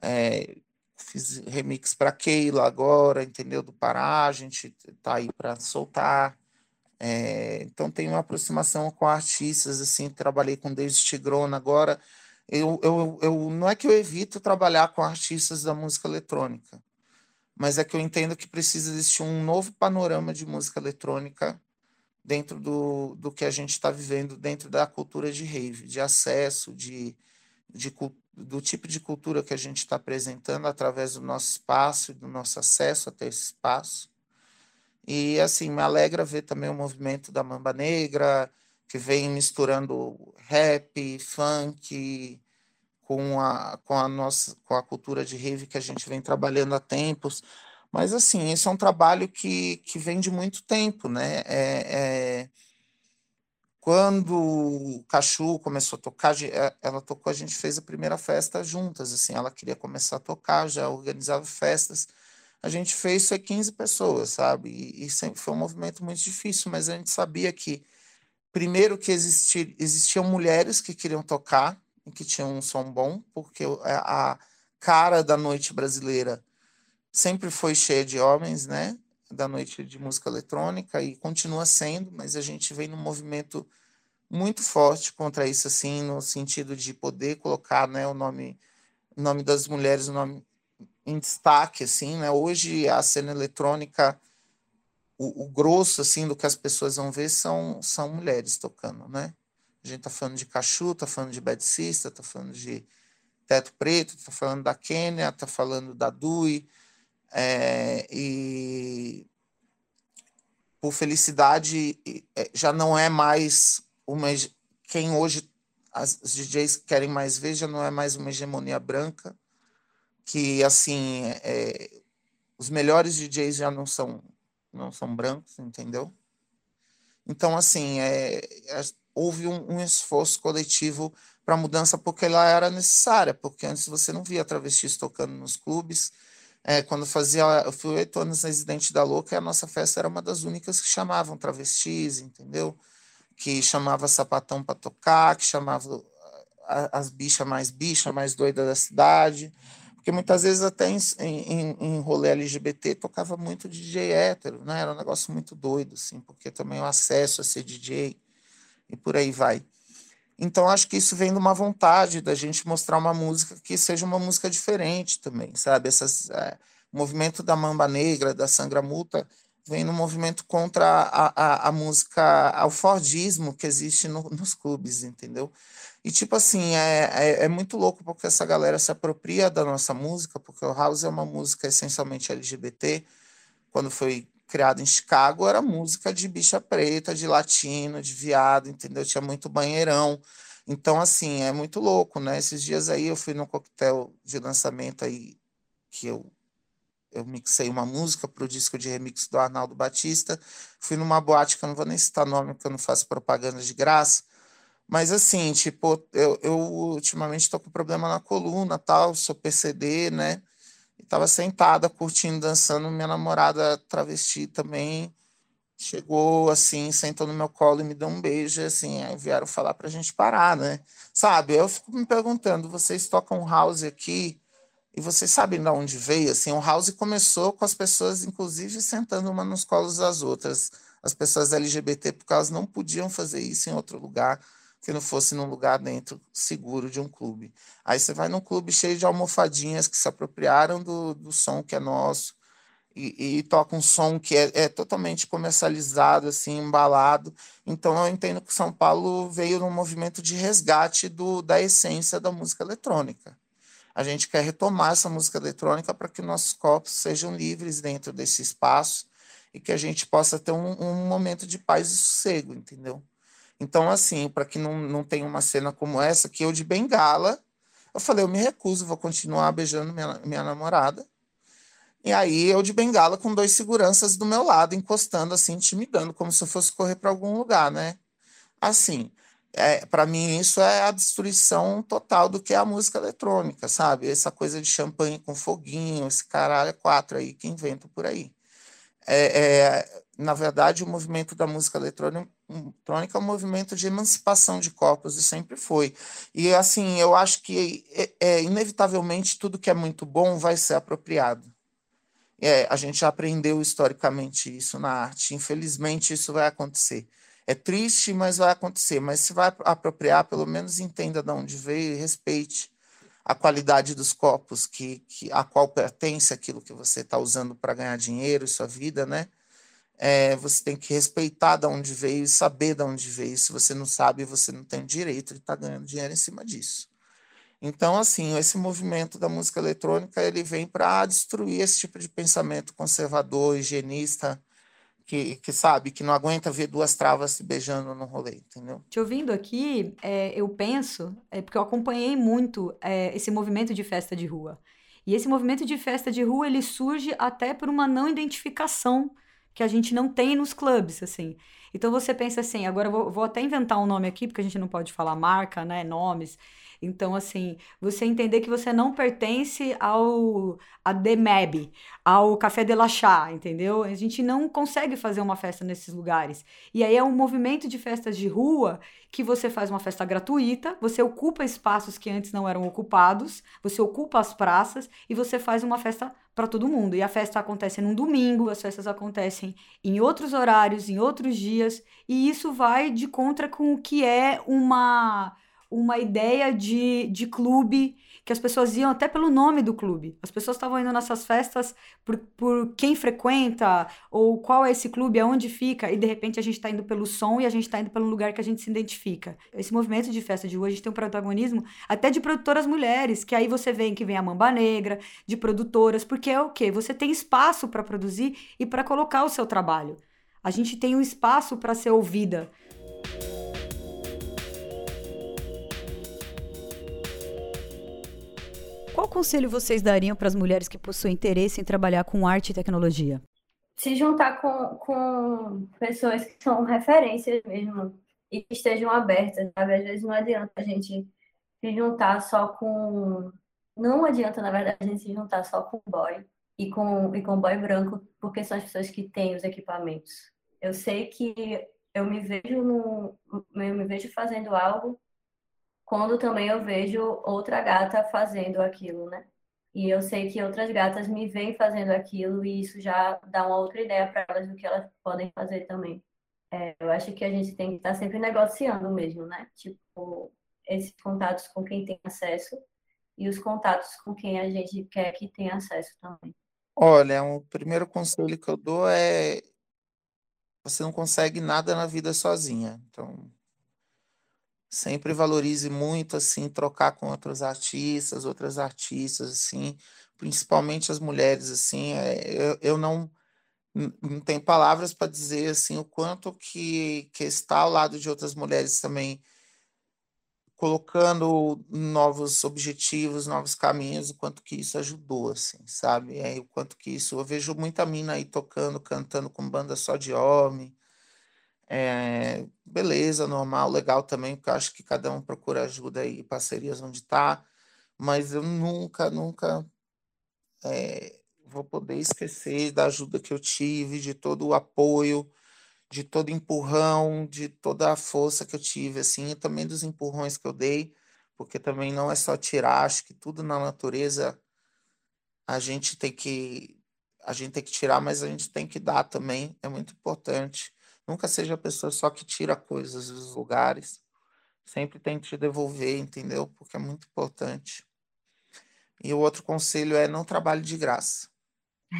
É, fiz remix para Keila agora, entendeu? Do Pará, a gente tá aí para soltar. É, então tem uma aproximação com artistas, assim, trabalhei com David Tigrona agora. Eu, eu, eu, não é que eu evito trabalhar com artistas da música eletrônica, mas é que eu entendo que precisa existir um novo panorama de música eletrônica dentro do, do que a gente está vivendo, dentro da cultura de rave, de acesso, de, de, do tipo de cultura que a gente está apresentando através do nosso espaço, do nosso acesso até esse espaço. E, assim, me alegra ver também o movimento da Mamba Negra, que vem misturando rap, funk, com a, com a nossa com a cultura de rave que a gente vem trabalhando há tempos. Mas assim, esse é um trabalho que, que vem de muito tempo, né? É, é... Quando o Cachu começou a tocar, é, ela tocou, a gente fez a primeira festa juntas, assim, ela queria começar a tocar, já organizava festas. A gente fez isso 15 pessoas, sabe? E, e sempre foi um movimento muito difícil, mas a gente sabia que primeiro que existir, existiam mulheres que queriam tocar, que tinham um som bom, porque a cara da noite brasileira sempre foi cheia de homens, né? Da noite de música eletrônica e continua sendo, mas a gente vem num movimento muito forte contra isso, assim, no sentido de poder colocar, né, o nome, nome das mulheres, o nome em destaque, assim, né? Hoje a cena eletrônica, o, o grosso, assim, do que as pessoas vão ver são, são mulheres tocando, né? A gente está falando de Cachu, está falando de Bad Sister, está falando de Teto Preto, está falando da Quênia, está falando da Dui. É, e por felicidade é, já não é mais uma quem hoje as DJs querem mais ver já não é mais uma hegemonia branca que assim é, os melhores DJs já não são não são brancos entendeu então assim é, é houve um, um esforço coletivo para mudança porque ela era necessária, porque antes você não via travestis tocando nos clubes. É, quando fazia, eu fui oito anos residente da Louca a nossa festa era uma das únicas que chamavam travestis, entendeu? Que chamava sapatão para tocar, que chamava as bichas mais bichas, mais doidas da cidade. Porque muitas vezes até em, em, em rolê LGBT tocava muito DJ hétero, né? Era um negócio muito doido, assim, porque também o acesso a ser DJ e por aí vai. Então, acho que isso vem de uma vontade da gente mostrar uma música que seja uma música diferente também, sabe? Essas, é, o movimento da Mamba Negra, da Sangra Multa, vem no movimento contra a, a, a música, ao Fordismo que existe no, nos clubes, entendeu? E, tipo assim, é, é, é, muito louco porque essa galera se apropria da nossa música, porque o House é uma música essencialmente LGBT, quando foi criado em Chicago era música de bicha preta, de latino, de viado, entendeu? Tinha muito banheirão. Então, assim, é muito louco, né? Esses dias aí eu fui no coquetel de lançamento aí, que eu, eu mixei uma música para o disco de remix do Arnaldo Batista. Fui numa boate que eu não vou nem citar nome, porque eu não faço propaganda de graça. Mas assim, tipo, eu, eu ultimamente estou com problema na coluna, tal, sou PCD, né? Estava sentada, curtindo, dançando. Minha namorada travesti também chegou assim, sentou no meu colo e me deu um beijo. Assim, aí vieram falar para a gente parar, né? Sabe? Eu fico me perguntando: vocês tocam house aqui e vocês sabem de onde veio? Assim, o house começou com as pessoas, inclusive, sentando uma nos colos das outras. As pessoas LGBT, porque elas não podiam fazer isso em outro lugar que não fosse num lugar dentro seguro de um clube. Aí você vai num clube cheio de almofadinhas que se apropriaram do, do som que é nosso e, e toca um som que é, é, totalmente comercializado, assim, embalado. Então eu entendo que São Paulo veio num movimento de resgate do, da essência da música eletrônica. A gente quer retomar essa música eletrônica para que nossos corpos sejam livres dentro desse espaço e que a gente possa ter um, um momento de paz e sossego, entendeu? Então, assim, para que não, não tenha uma cena como essa, que eu de bengala, eu falei, eu me recuso, vou continuar beijando minha, minha namorada. E aí eu de bengala com dois seguranças do meu lado, encostando assim, intimidando, como se eu fosse correr para algum lugar, né? Assim, é, para mim isso é a destruição total do que é a música eletrônica, sabe? Essa coisa de champanhe com foguinho, esse caralho é quatro aí que inventa por aí. É, é, na verdade, o movimento da música eletrônica, eletrônica é um movimento de emancipação de corpos, e sempre foi. E, assim, eu acho que, é, é inevitavelmente, tudo que é muito bom vai ser apropriado. É, a gente aprendeu historicamente isso na arte. Infelizmente, isso vai acontecer. É triste, mas vai acontecer. Mas se vai apropriar, pelo menos entenda de onde veio e respeite a qualidade dos copos que, que a qual pertence aquilo que você está usando para ganhar dinheiro e sua vida, né? É, você tem que respeitar de onde veio e saber de onde veio. Se você não sabe, você não tem direito de estar tá ganhando dinheiro em cima disso. Então, assim, esse movimento da música eletrônica ele vem para destruir esse tipo de pensamento conservador, higienista, que, que sabe, que não aguenta ver duas travas se beijando no rolê, entendeu? Te ouvindo aqui, é, eu penso, é porque eu acompanhei muito é, esse movimento de festa de rua. E esse movimento de festa de rua, ele surge até por uma não identificação que a gente não tem nos clubes, assim. Então você pensa assim, agora vou, vou até inventar um nome aqui, porque a gente não pode falar marca, né, nomes. Então, assim, você entender que você não pertence ao a DEMEB, ao Café de entendeu? A gente não consegue fazer uma festa nesses lugares. E aí é um movimento de festas de rua que você faz uma festa gratuita, você ocupa espaços que antes não eram ocupados, você ocupa as praças e você faz uma festa para todo mundo. E a festa acontece num domingo, as festas acontecem em outros horários, em outros dias, e isso vai de contra com o que é uma uma ideia de, de clube, que as pessoas iam até pelo nome do clube. As pessoas estavam indo nessas festas por, por quem frequenta, ou qual é esse clube, aonde fica, e de repente a gente está indo pelo som e a gente está indo pelo lugar que a gente se identifica. Esse movimento de festa de rua, a gente tem um protagonismo até de produtoras mulheres, que aí você vê que vem a Mamba Negra, de produtoras, porque é o quê? Você tem espaço para produzir e para colocar o seu trabalho. A gente tem um espaço para ser ouvida. Qual conselho vocês dariam para as mulheres que possuem interesse em trabalhar com arte e tecnologia? Se juntar com, com pessoas que são referências mesmo e que estejam abertas, sabe? Às vezes não adianta a gente se juntar só com. Não adianta, na verdade, a gente se juntar só com boy e com, e com boy branco, porque são as pessoas que têm os equipamentos. Eu sei que eu me vejo no, eu me vejo fazendo algo quando também eu vejo outra gata fazendo aquilo, né? E eu sei que outras gatas me veem fazendo aquilo e isso já dá uma outra ideia para elas do que elas podem fazer também. É, eu acho que a gente tem que estar sempre negociando mesmo, né? Tipo, esses contatos com quem tem acesso e os contatos com quem a gente quer que tenha acesso também. Olha, o primeiro conselho que eu dou é você não consegue nada na vida sozinha. Então, sempre valorize muito assim trocar com outros artistas, outras artistas assim, principalmente as mulheres assim. É, eu, eu não não tenho palavras para dizer assim o quanto que, que está ao lado de outras mulheres também colocando novos objetivos, novos caminhos, o quanto que isso ajudou, assim, sabe? É, o quanto que isso. Eu vejo muita mina aí tocando, cantando com banda só de homem, é, beleza, normal, legal também, porque eu acho que cada um procura ajuda e parcerias onde está, mas eu nunca, nunca é, vou poder esquecer da ajuda que eu tive, de todo o apoio, de todo empurrão, de toda a força que eu tive, assim, e também dos empurrões que eu dei, porque também não é só tirar, acho que tudo na natureza a gente tem que a gente tem que tirar, mas a gente tem que dar também, é muito importante. Nunca seja a pessoa só que tira coisas dos lugares. Sempre tente devolver, entendeu? Porque é muito importante. E o outro conselho é não trabalhe de graça.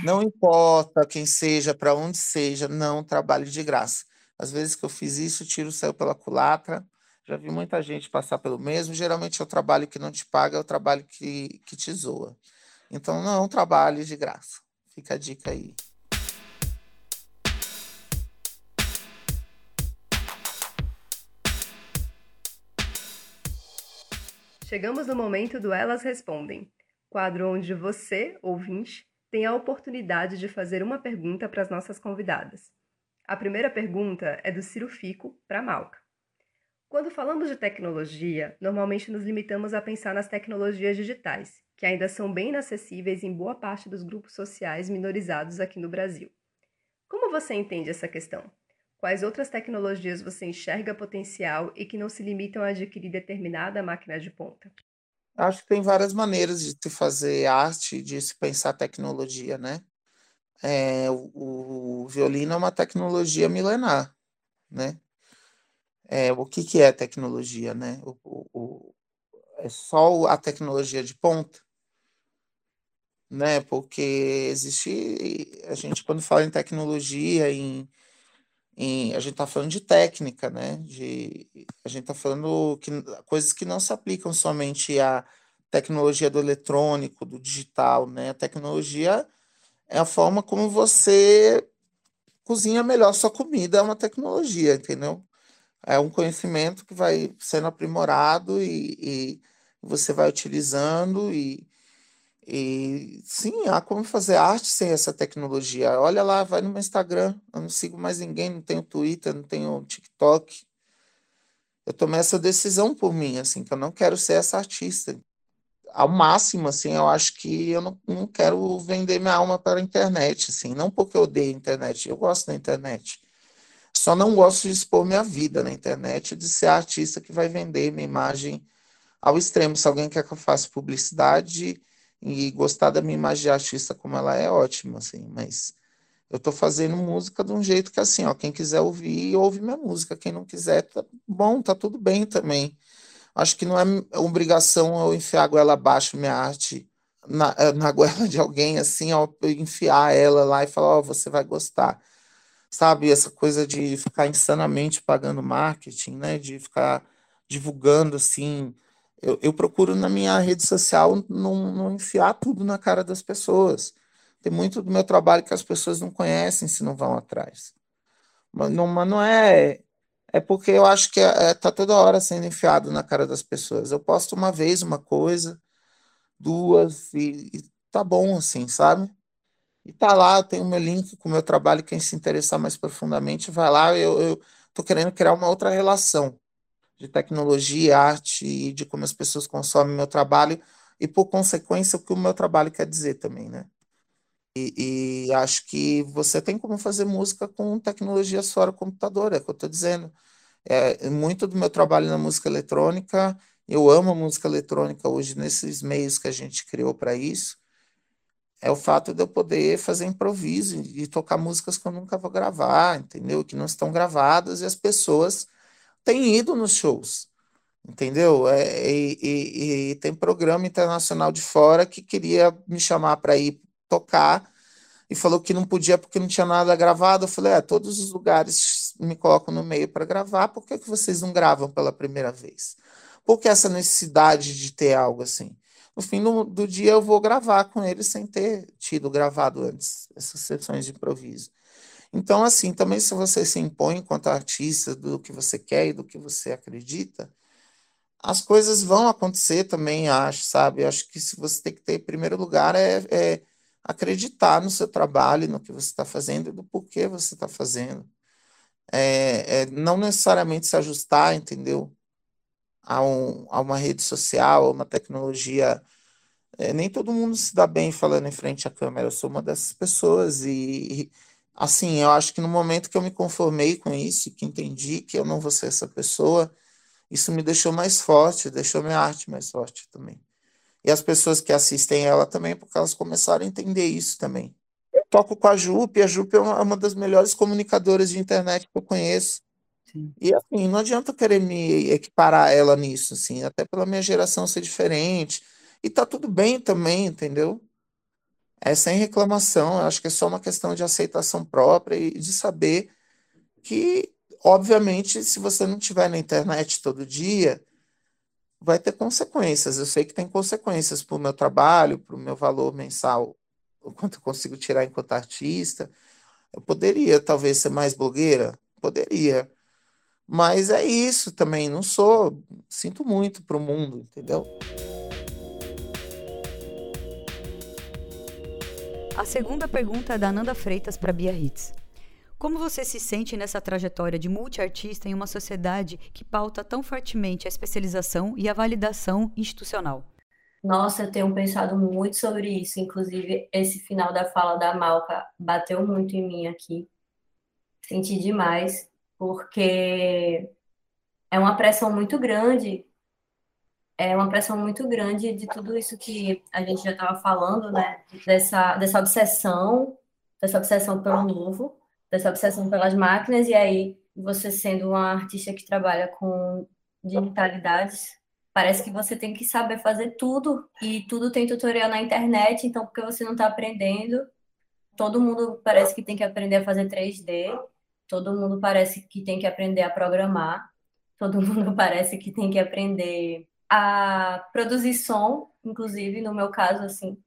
Não importa quem seja, para onde seja, não trabalhe de graça. Às vezes que eu fiz isso, o tiro saiu pela culatra. Já vi muita gente passar pelo mesmo. Geralmente é o trabalho que não te paga, é o trabalho que, que te zoa. Então, não trabalhe de graça. Fica a dica aí. Chegamos no momento do Elas Respondem, quadro onde você, ouvinte, tem a oportunidade de fazer uma pergunta para as nossas convidadas. A primeira pergunta é do Ciro Fico para Malca. Quando falamos de tecnologia, normalmente nos limitamos a pensar nas tecnologias digitais, que ainda são bem inacessíveis em boa parte dos grupos sociais minorizados aqui no Brasil. Como você entende essa questão? Quais outras tecnologias você enxerga potencial e que não se limitam a adquirir determinada máquina de ponta? Acho que tem várias maneiras de se fazer arte, de se pensar tecnologia, né? É, o, o, violino é uma tecnologia milenar, né? É, o que, que é tecnologia, né? O, o, é só a tecnologia de ponta, né? Porque existe a gente quando fala em tecnologia, em, em a gente está falando de técnica, né? De a gente está falando que coisas que não se aplicam somente à tecnologia do eletrônico, do digital, né? A tecnologia é a forma como você cozinha melhor sua comida, é uma tecnologia, entendeu? É um conhecimento que vai sendo aprimorado e, e você vai utilizando e, e sim, há como fazer arte sem essa tecnologia. Olha lá, vai no meu Instagram, eu não sigo mais ninguém, não tenho Twitter, não tenho TikTok. Eu tomei essa decisão por mim, assim, que eu não quero ser essa artista. Ao máximo, assim, eu acho que eu não, não quero vender minha alma para a internet, assim, não porque eu odeio a internet, eu gosto da internet. Só não gosto de expor minha vida na internet, de ser a artista que vai vender minha imagem ao extremo. Se alguém quer que eu faça publicidade e gostar da minha imagem de artista como ela é, ótimo, assim, mas eu estou fazendo música de um jeito que assim, ó, quem quiser ouvir, ouve minha música, quem não quiser, tá bom, tá tudo bem também. Acho que não é obrigação eu enfiar a goela abaixo minha arte na, na [LAUGHS] goela de alguém, assim, ó, enfiar ela lá e falar, ó, você vai gostar sabe? Essa coisa de ficar insanamente pagando marketing, né? De ficar divulgando assim. Eu, eu procuro na minha rede social não, não enfiar tudo na cara das pessoas. Tem muito do meu trabalho que as pessoas não conhecem se não vão atrás. Mas não, mas não é. É porque eu acho que é, é, tá toda hora sendo enfiado na cara das pessoas. Eu posto uma vez uma coisa, duas, e, e tá bom assim, sabe? E tá lá, eu tenho meu link com o meu trabalho, quem se interessar mais profundamente, vai lá, eu estou querendo criar uma outra relação de tecnologia, arte e de como as pessoas consomem meu trabalho e, por consequência, o que o meu trabalho quer dizer também, né? E, e acho que você tem como fazer música com tecnologia fora do computador, é o que eu estou dizendo. É, muito do meu trabalho na música eletrônica, eu amo a música eletrônica hoje nesses meios que a gente criou para isso, é o fato de eu poder fazer improviso e tocar músicas que eu nunca vou gravar, entendeu? Que não estão gravadas e as pessoas têm ido nos shows, entendeu? É, e, e, e, tem programa internacional de fora que queria me chamar para ir tocar e falou que não podia porque não tinha nada gravado. Eu falei, é, todos os lugares me colocam no meio para gravar, por que, que vocês não gravam pela primeira vez? Por que essa necessidade de ter algo assim? no fim do, do, dia eu vou gravar com eles sem ter tido gravado antes essas sessões de improviso. Então, assim, também se você se impõe enquanto artista do que você quer e do que você acredita, as coisas vão acontecer também, acho, sabe? Acho que se você tem que ter, em primeiro lugar, é, é acreditar no seu trabalho, no que você está fazendo e do porquê você está fazendo. É, é, não necessariamente se ajustar, entendeu? a, um, a uma rede social, a uma tecnologia. É, nem todo mundo se dá bem falando em frente à câmera. Eu sou uma dessas pessoas e, assim, eu acho que no momento que eu me conformei com isso, que entendi que eu não vou ser essa pessoa, isso me deixou mais forte, deixou minha arte mais forte também. E as pessoas que assistem ela também, porque elas começaram a entender isso também. Eu toco com a Jupe, a Jupe é uma, das melhores comunicadoras de internet que eu conheço. E assim, não adianta querer me equiparar ela nisso, assim, até pela minha geração ser diferente. E tá tudo bem também, entendeu? É sem reclamação, eu acho que é só uma questão de aceitação própria e de saber que, obviamente, se você não estiver na internet todo dia, vai ter consequências. Eu sei que tem consequências para o meu trabalho, para o meu valor mensal, o quanto eu consigo tirar enquanto artista. Eu poderia, talvez, ser mais blogueira? Poderia. Mas é isso também, não sou, sinto muito pro mundo, entendeu? A segunda pergunta é da Ananda Freitas para Bia Hitz. Como você se sente nessa trajetória de multiartista em uma sociedade que pauta tão fortemente a especialização e a validação institucional? Nossa, eu tenho pensado muito sobre isso. Inclusive, esse final da fala da Malca bateu muito em mim aqui. Senti demais porque é uma pressão muito grande, é uma pressão muito grande de tudo isso que a gente já estava falando, né? Dessa, dessa obsessão, dessa obsessão pelo novo, dessa obsessão pelas máquinas, e aí você sendo uma artista que trabalha com digitalidades, Parece que você tem que saber fazer tudo e tudo tem tutorial na internet, então porque você não está aprendendo, todo mundo parece que tem que aprender a fazer 3D, todo mundo parece que tem que aprender a programar, todo [LAUGHS] mundo parece que tem que aprender a produzir som, inclusive no meu caso assim,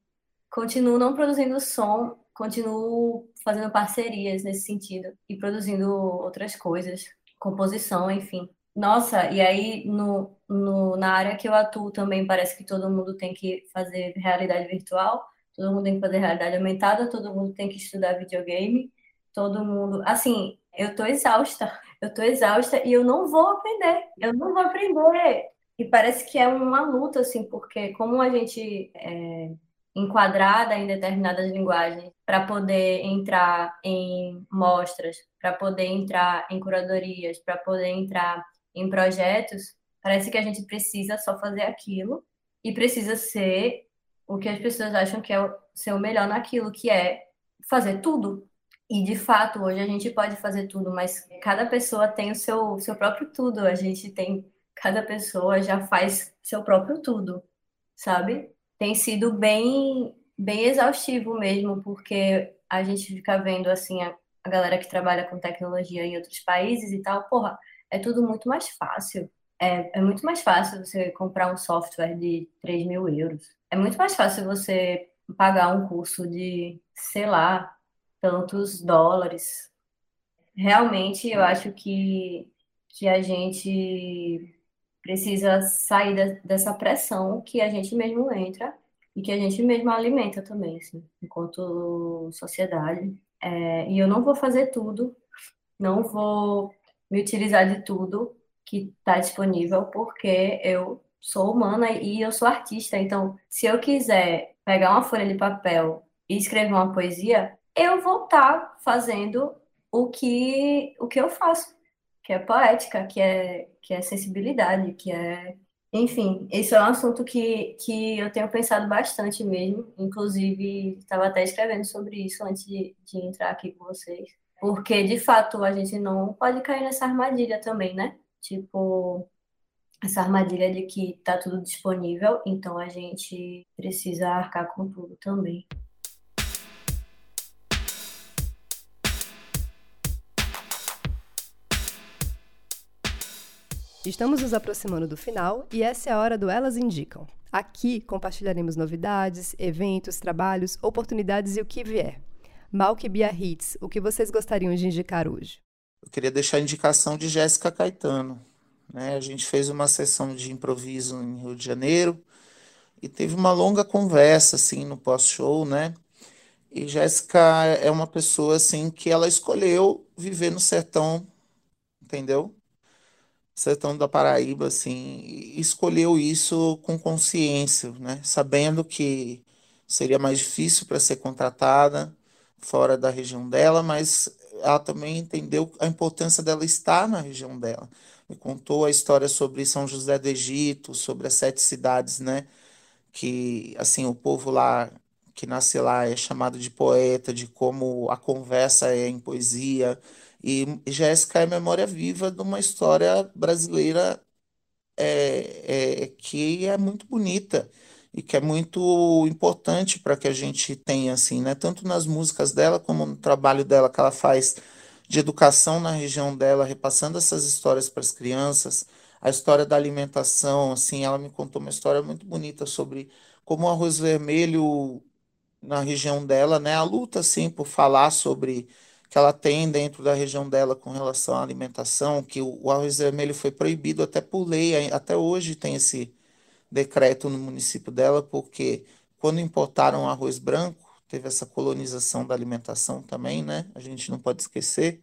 continuo não produzindo som, continuo fazendo parcerias nesse sentido e produzindo outras coisas, composição, enfim. Nossa, e aí no, no, na área que eu atuo também parece que todo mundo tem que fazer realidade virtual, todo mundo tem que fazer realidade aumentada, todo mundo tem que estudar videogame, todo mundo. Assim, eu tô exausta, [LAUGHS] eu tô exausta e eu não vou aprender, eu não vou aprender. E parece que é uma luta, assim, porque como a gente é enquadrada em determinadas linguagens para poder entrar em mostras, para poder entrar em curadorias, para poder entrar em projetos, parece que a gente precisa só fazer aquilo e precisa ser o que as pessoas acham que é o melhor naquilo, que é fazer tudo. E de fato, hoje a gente pode fazer tudo, mas cada pessoa tem o seu, seu próprio tudo. A gente tem, cada pessoa já faz seu próprio tudo, sabe? Tem sido bem, bem exaustivo mesmo, porque a gente fica vendo assim a, a galera que trabalha com tecnologia em outros países e tal, porra, é tudo muito mais fácil. É, é muito mais fácil você comprar um software de 3 mil euros. É muito mais fácil você pagar um curso de, sei lá, tantos dólares. Realmente, eu acho que, que a gente precisa sair dessa pressão que a gente mesmo entra e que a gente mesmo alimenta também, assim, enquanto sociedade. É, e eu não vou fazer tudo, não vou me utilizar de tudo que está disponível, porque eu sou humana e eu sou artista. Então, se eu quiser pegar uma folha de papel e escrever uma poesia, eu vou estar tá fazendo o que, o que eu faço, que é poética, que é, que é sensibilidade, que é. Enfim, isso é um assunto que, que eu tenho pensado bastante mesmo. Inclusive, estava até escrevendo sobre isso antes de, de entrar aqui com vocês. Porque, de fato, a gente não pode cair nessa armadilha também, né? Tipo, essa armadilha de que está tudo disponível, então a gente precisa arcar com tudo também. Estamos nos aproximando do final e essa é a hora do Elas Indicam. Aqui compartilharemos novidades, eventos, trabalhos, oportunidades e o que vier. Malk Biarritz, o que vocês gostariam de indicar hoje? Eu queria deixar a indicação de Jéssica Caetano. Né? A gente fez uma sessão de improviso em Rio de Janeiro e teve uma longa conversa assim no pós-show, né? E Jéssica é uma pessoa assim que ela escolheu viver no sertão, entendeu? Sertão da Paraíba, assim, escolheu isso com consciência, né? Sabendo que seria mais difícil para ser contratada, fora da região dela, mas ela também entendeu a importância dela estar na região dela. Me contou a história sobre São José do Egito, sobre as sete cidades, né? Que, assim, o povo lá que nasce lá é chamado de poeta, de como a conversa é em poesia. E Jéssica é memória viva de uma história brasileira é, é, que é muito bonita e que é muito importante para que a gente tenha, assim, né? Tanto nas músicas dela, como no trabalho dela que ela faz de educação na região dela, repassando essas histórias para as crianças. A história da alimentação, assim, ela me contou uma história muito bonita sobre como o arroz vermelho na região dela, né? A luta, assim, por falar sobre que ela tem dentro da região dela com relação à alimentação, que o, o arroz vermelho foi proibido até por lei, até hoje tem esse decreto no município dela, porque quando importaram arroz branco, teve essa colonização da alimentação também, né? A gente não pode esquecer.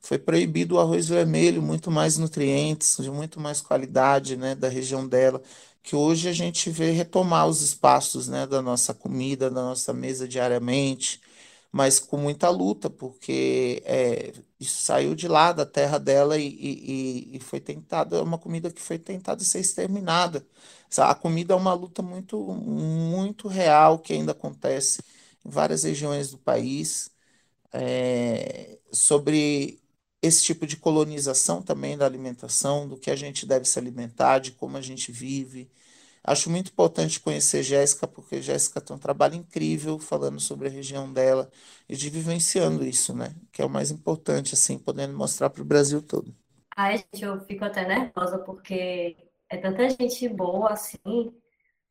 Foi proibido o arroz vermelho, muito mais nutrientes, de muito mais qualidade, né, da região dela, que hoje a gente vê retomar os espaços, né, da nossa comida, da nossa mesa diariamente, mas com muita luta, porque é, saiu de lá, da terra dela, e, e, e foi tentado, é uma comida que foi tentada ser exterminada. A comida é uma luta muito, muito real que ainda acontece em várias regiões do país, é, sobre esse tipo de colonização também da alimentação, do que a gente deve se alimentar, de como a gente vive. Acho muito importante conhecer Jéssica, porque Jéssica tem um trabalho incrível falando sobre a região dela e de vivenciando isso, né? Que é o mais importante, assim, podendo mostrar para o Brasil todo. Ai, gente, eu fico até nervosa, porque é tanta gente boa, assim.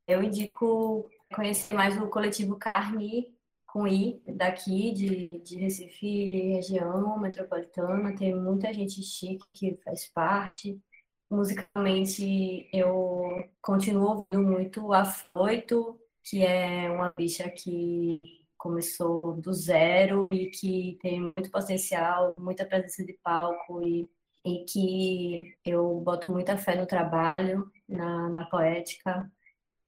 Eu indico conhecer mais o coletivo Carni, com I, daqui, de, de Recife, região metropolitana. Tem muita gente chique que faz parte. Musicalmente, eu continuo ouvindo muito Afoito, que é uma bicha que começou do zero e que tem muito potencial, muita presença de palco e, e que eu boto muita fé no trabalho, na, na poética.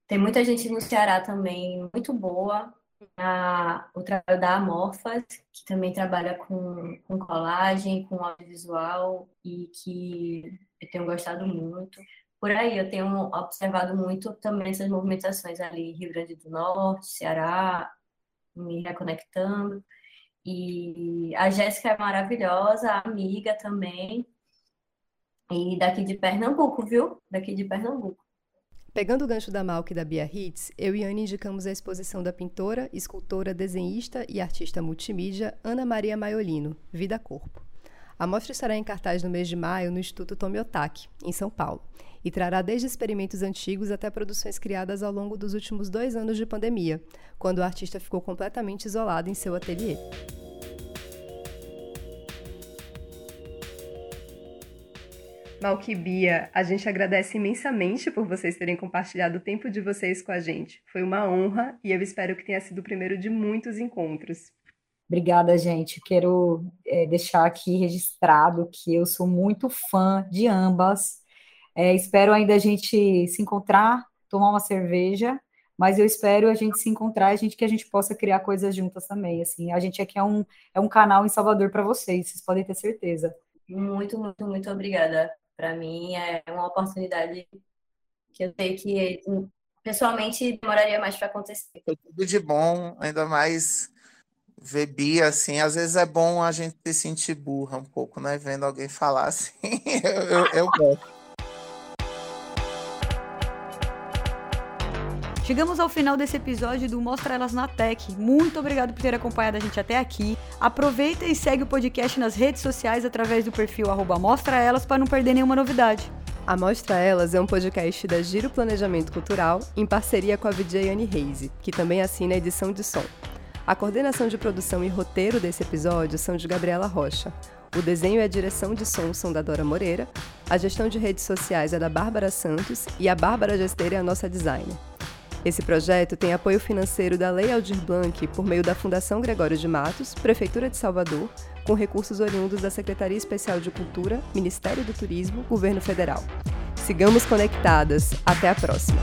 Tem muita gente no Ceará também muito boa, a, o trabalho da Amorfas, que também trabalha com, com colagem, com audiovisual e que eu tenho gostado muito. Por aí, eu tenho observado muito também essas movimentações ali, Rio Grande do Norte, Ceará, me reconectando. E a Jéssica é maravilhosa, amiga também. E daqui de Pernambuco, viu? Daqui de Pernambuco. Pegando o gancho da Malk e da Bia Hitz, eu e Anne indicamos a exposição da pintora, escultora, desenhista e artista multimídia Ana Maria Maiolino, Vida Corpo. A mostra estará em cartaz no mês de maio no Instituto Tomiotaki, em São Paulo, e trará desde experimentos antigos até produções criadas ao longo dos últimos dois anos de pandemia, quando o artista ficou completamente isolado em seu ateliê. Malquibia, a gente agradece imensamente por vocês terem compartilhado o tempo de vocês com a gente. Foi uma honra e eu espero que tenha sido o primeiro de muitos encontros. Obrigada, gente. Quero é, deixar aqui registrado que eu sou muito fã de ambas. É, espero ainda a gente se encontrar, tomar uma cerveja, mas eu espero a gente se encontrar, a gente que a gente possa criar coisas juntas também. Assim, a gente aqui é um, é um canal em Salvador para vocês, vocês podem ter certeza. Muito, muito, muito obrigada para mim é uma oportunidade que eu sei que pessoalmente demoraria mais para acontecer. Tudo de bom, ainda mais ver Bia, assim, às vezes é bom a gente se sentir burra um pouco, né? Vendo alguém falar assim, [LAUGHS] eu, eu, eu gosto. Chegamos ao final desse episódio do Mostra Elas na Tech. Muito obrigado por ter acompanhado a gente até aqui. Aproveita e segue o podcast nas redes sociais através do perfil arroba Mostra Elas para não perder nenhuma novidade. A Mostra Elas é um podcast da Giro Planejamento Cultural em parceria com a VJ Anne Reise, que também assina a edição de som. A coordenação de produção e roteiro desse episódio são de Gabriela Rocha. O desenho e a direção de som são da Dora Moreira, a gestão de redes sociais é da Bárbara Santos e a Bárbara Gesteira é a nossa designer. Esse projeto tem apoio financeiro da Lei Aldir Blanc por meio da Fundação Gregório de Matos, Prefeitura de Salvador, com recursos oriundos da Secretaria Especial de Cultura, Ministério do Turismo, Governo Federal. Sigamos conectadas. Até a próxima!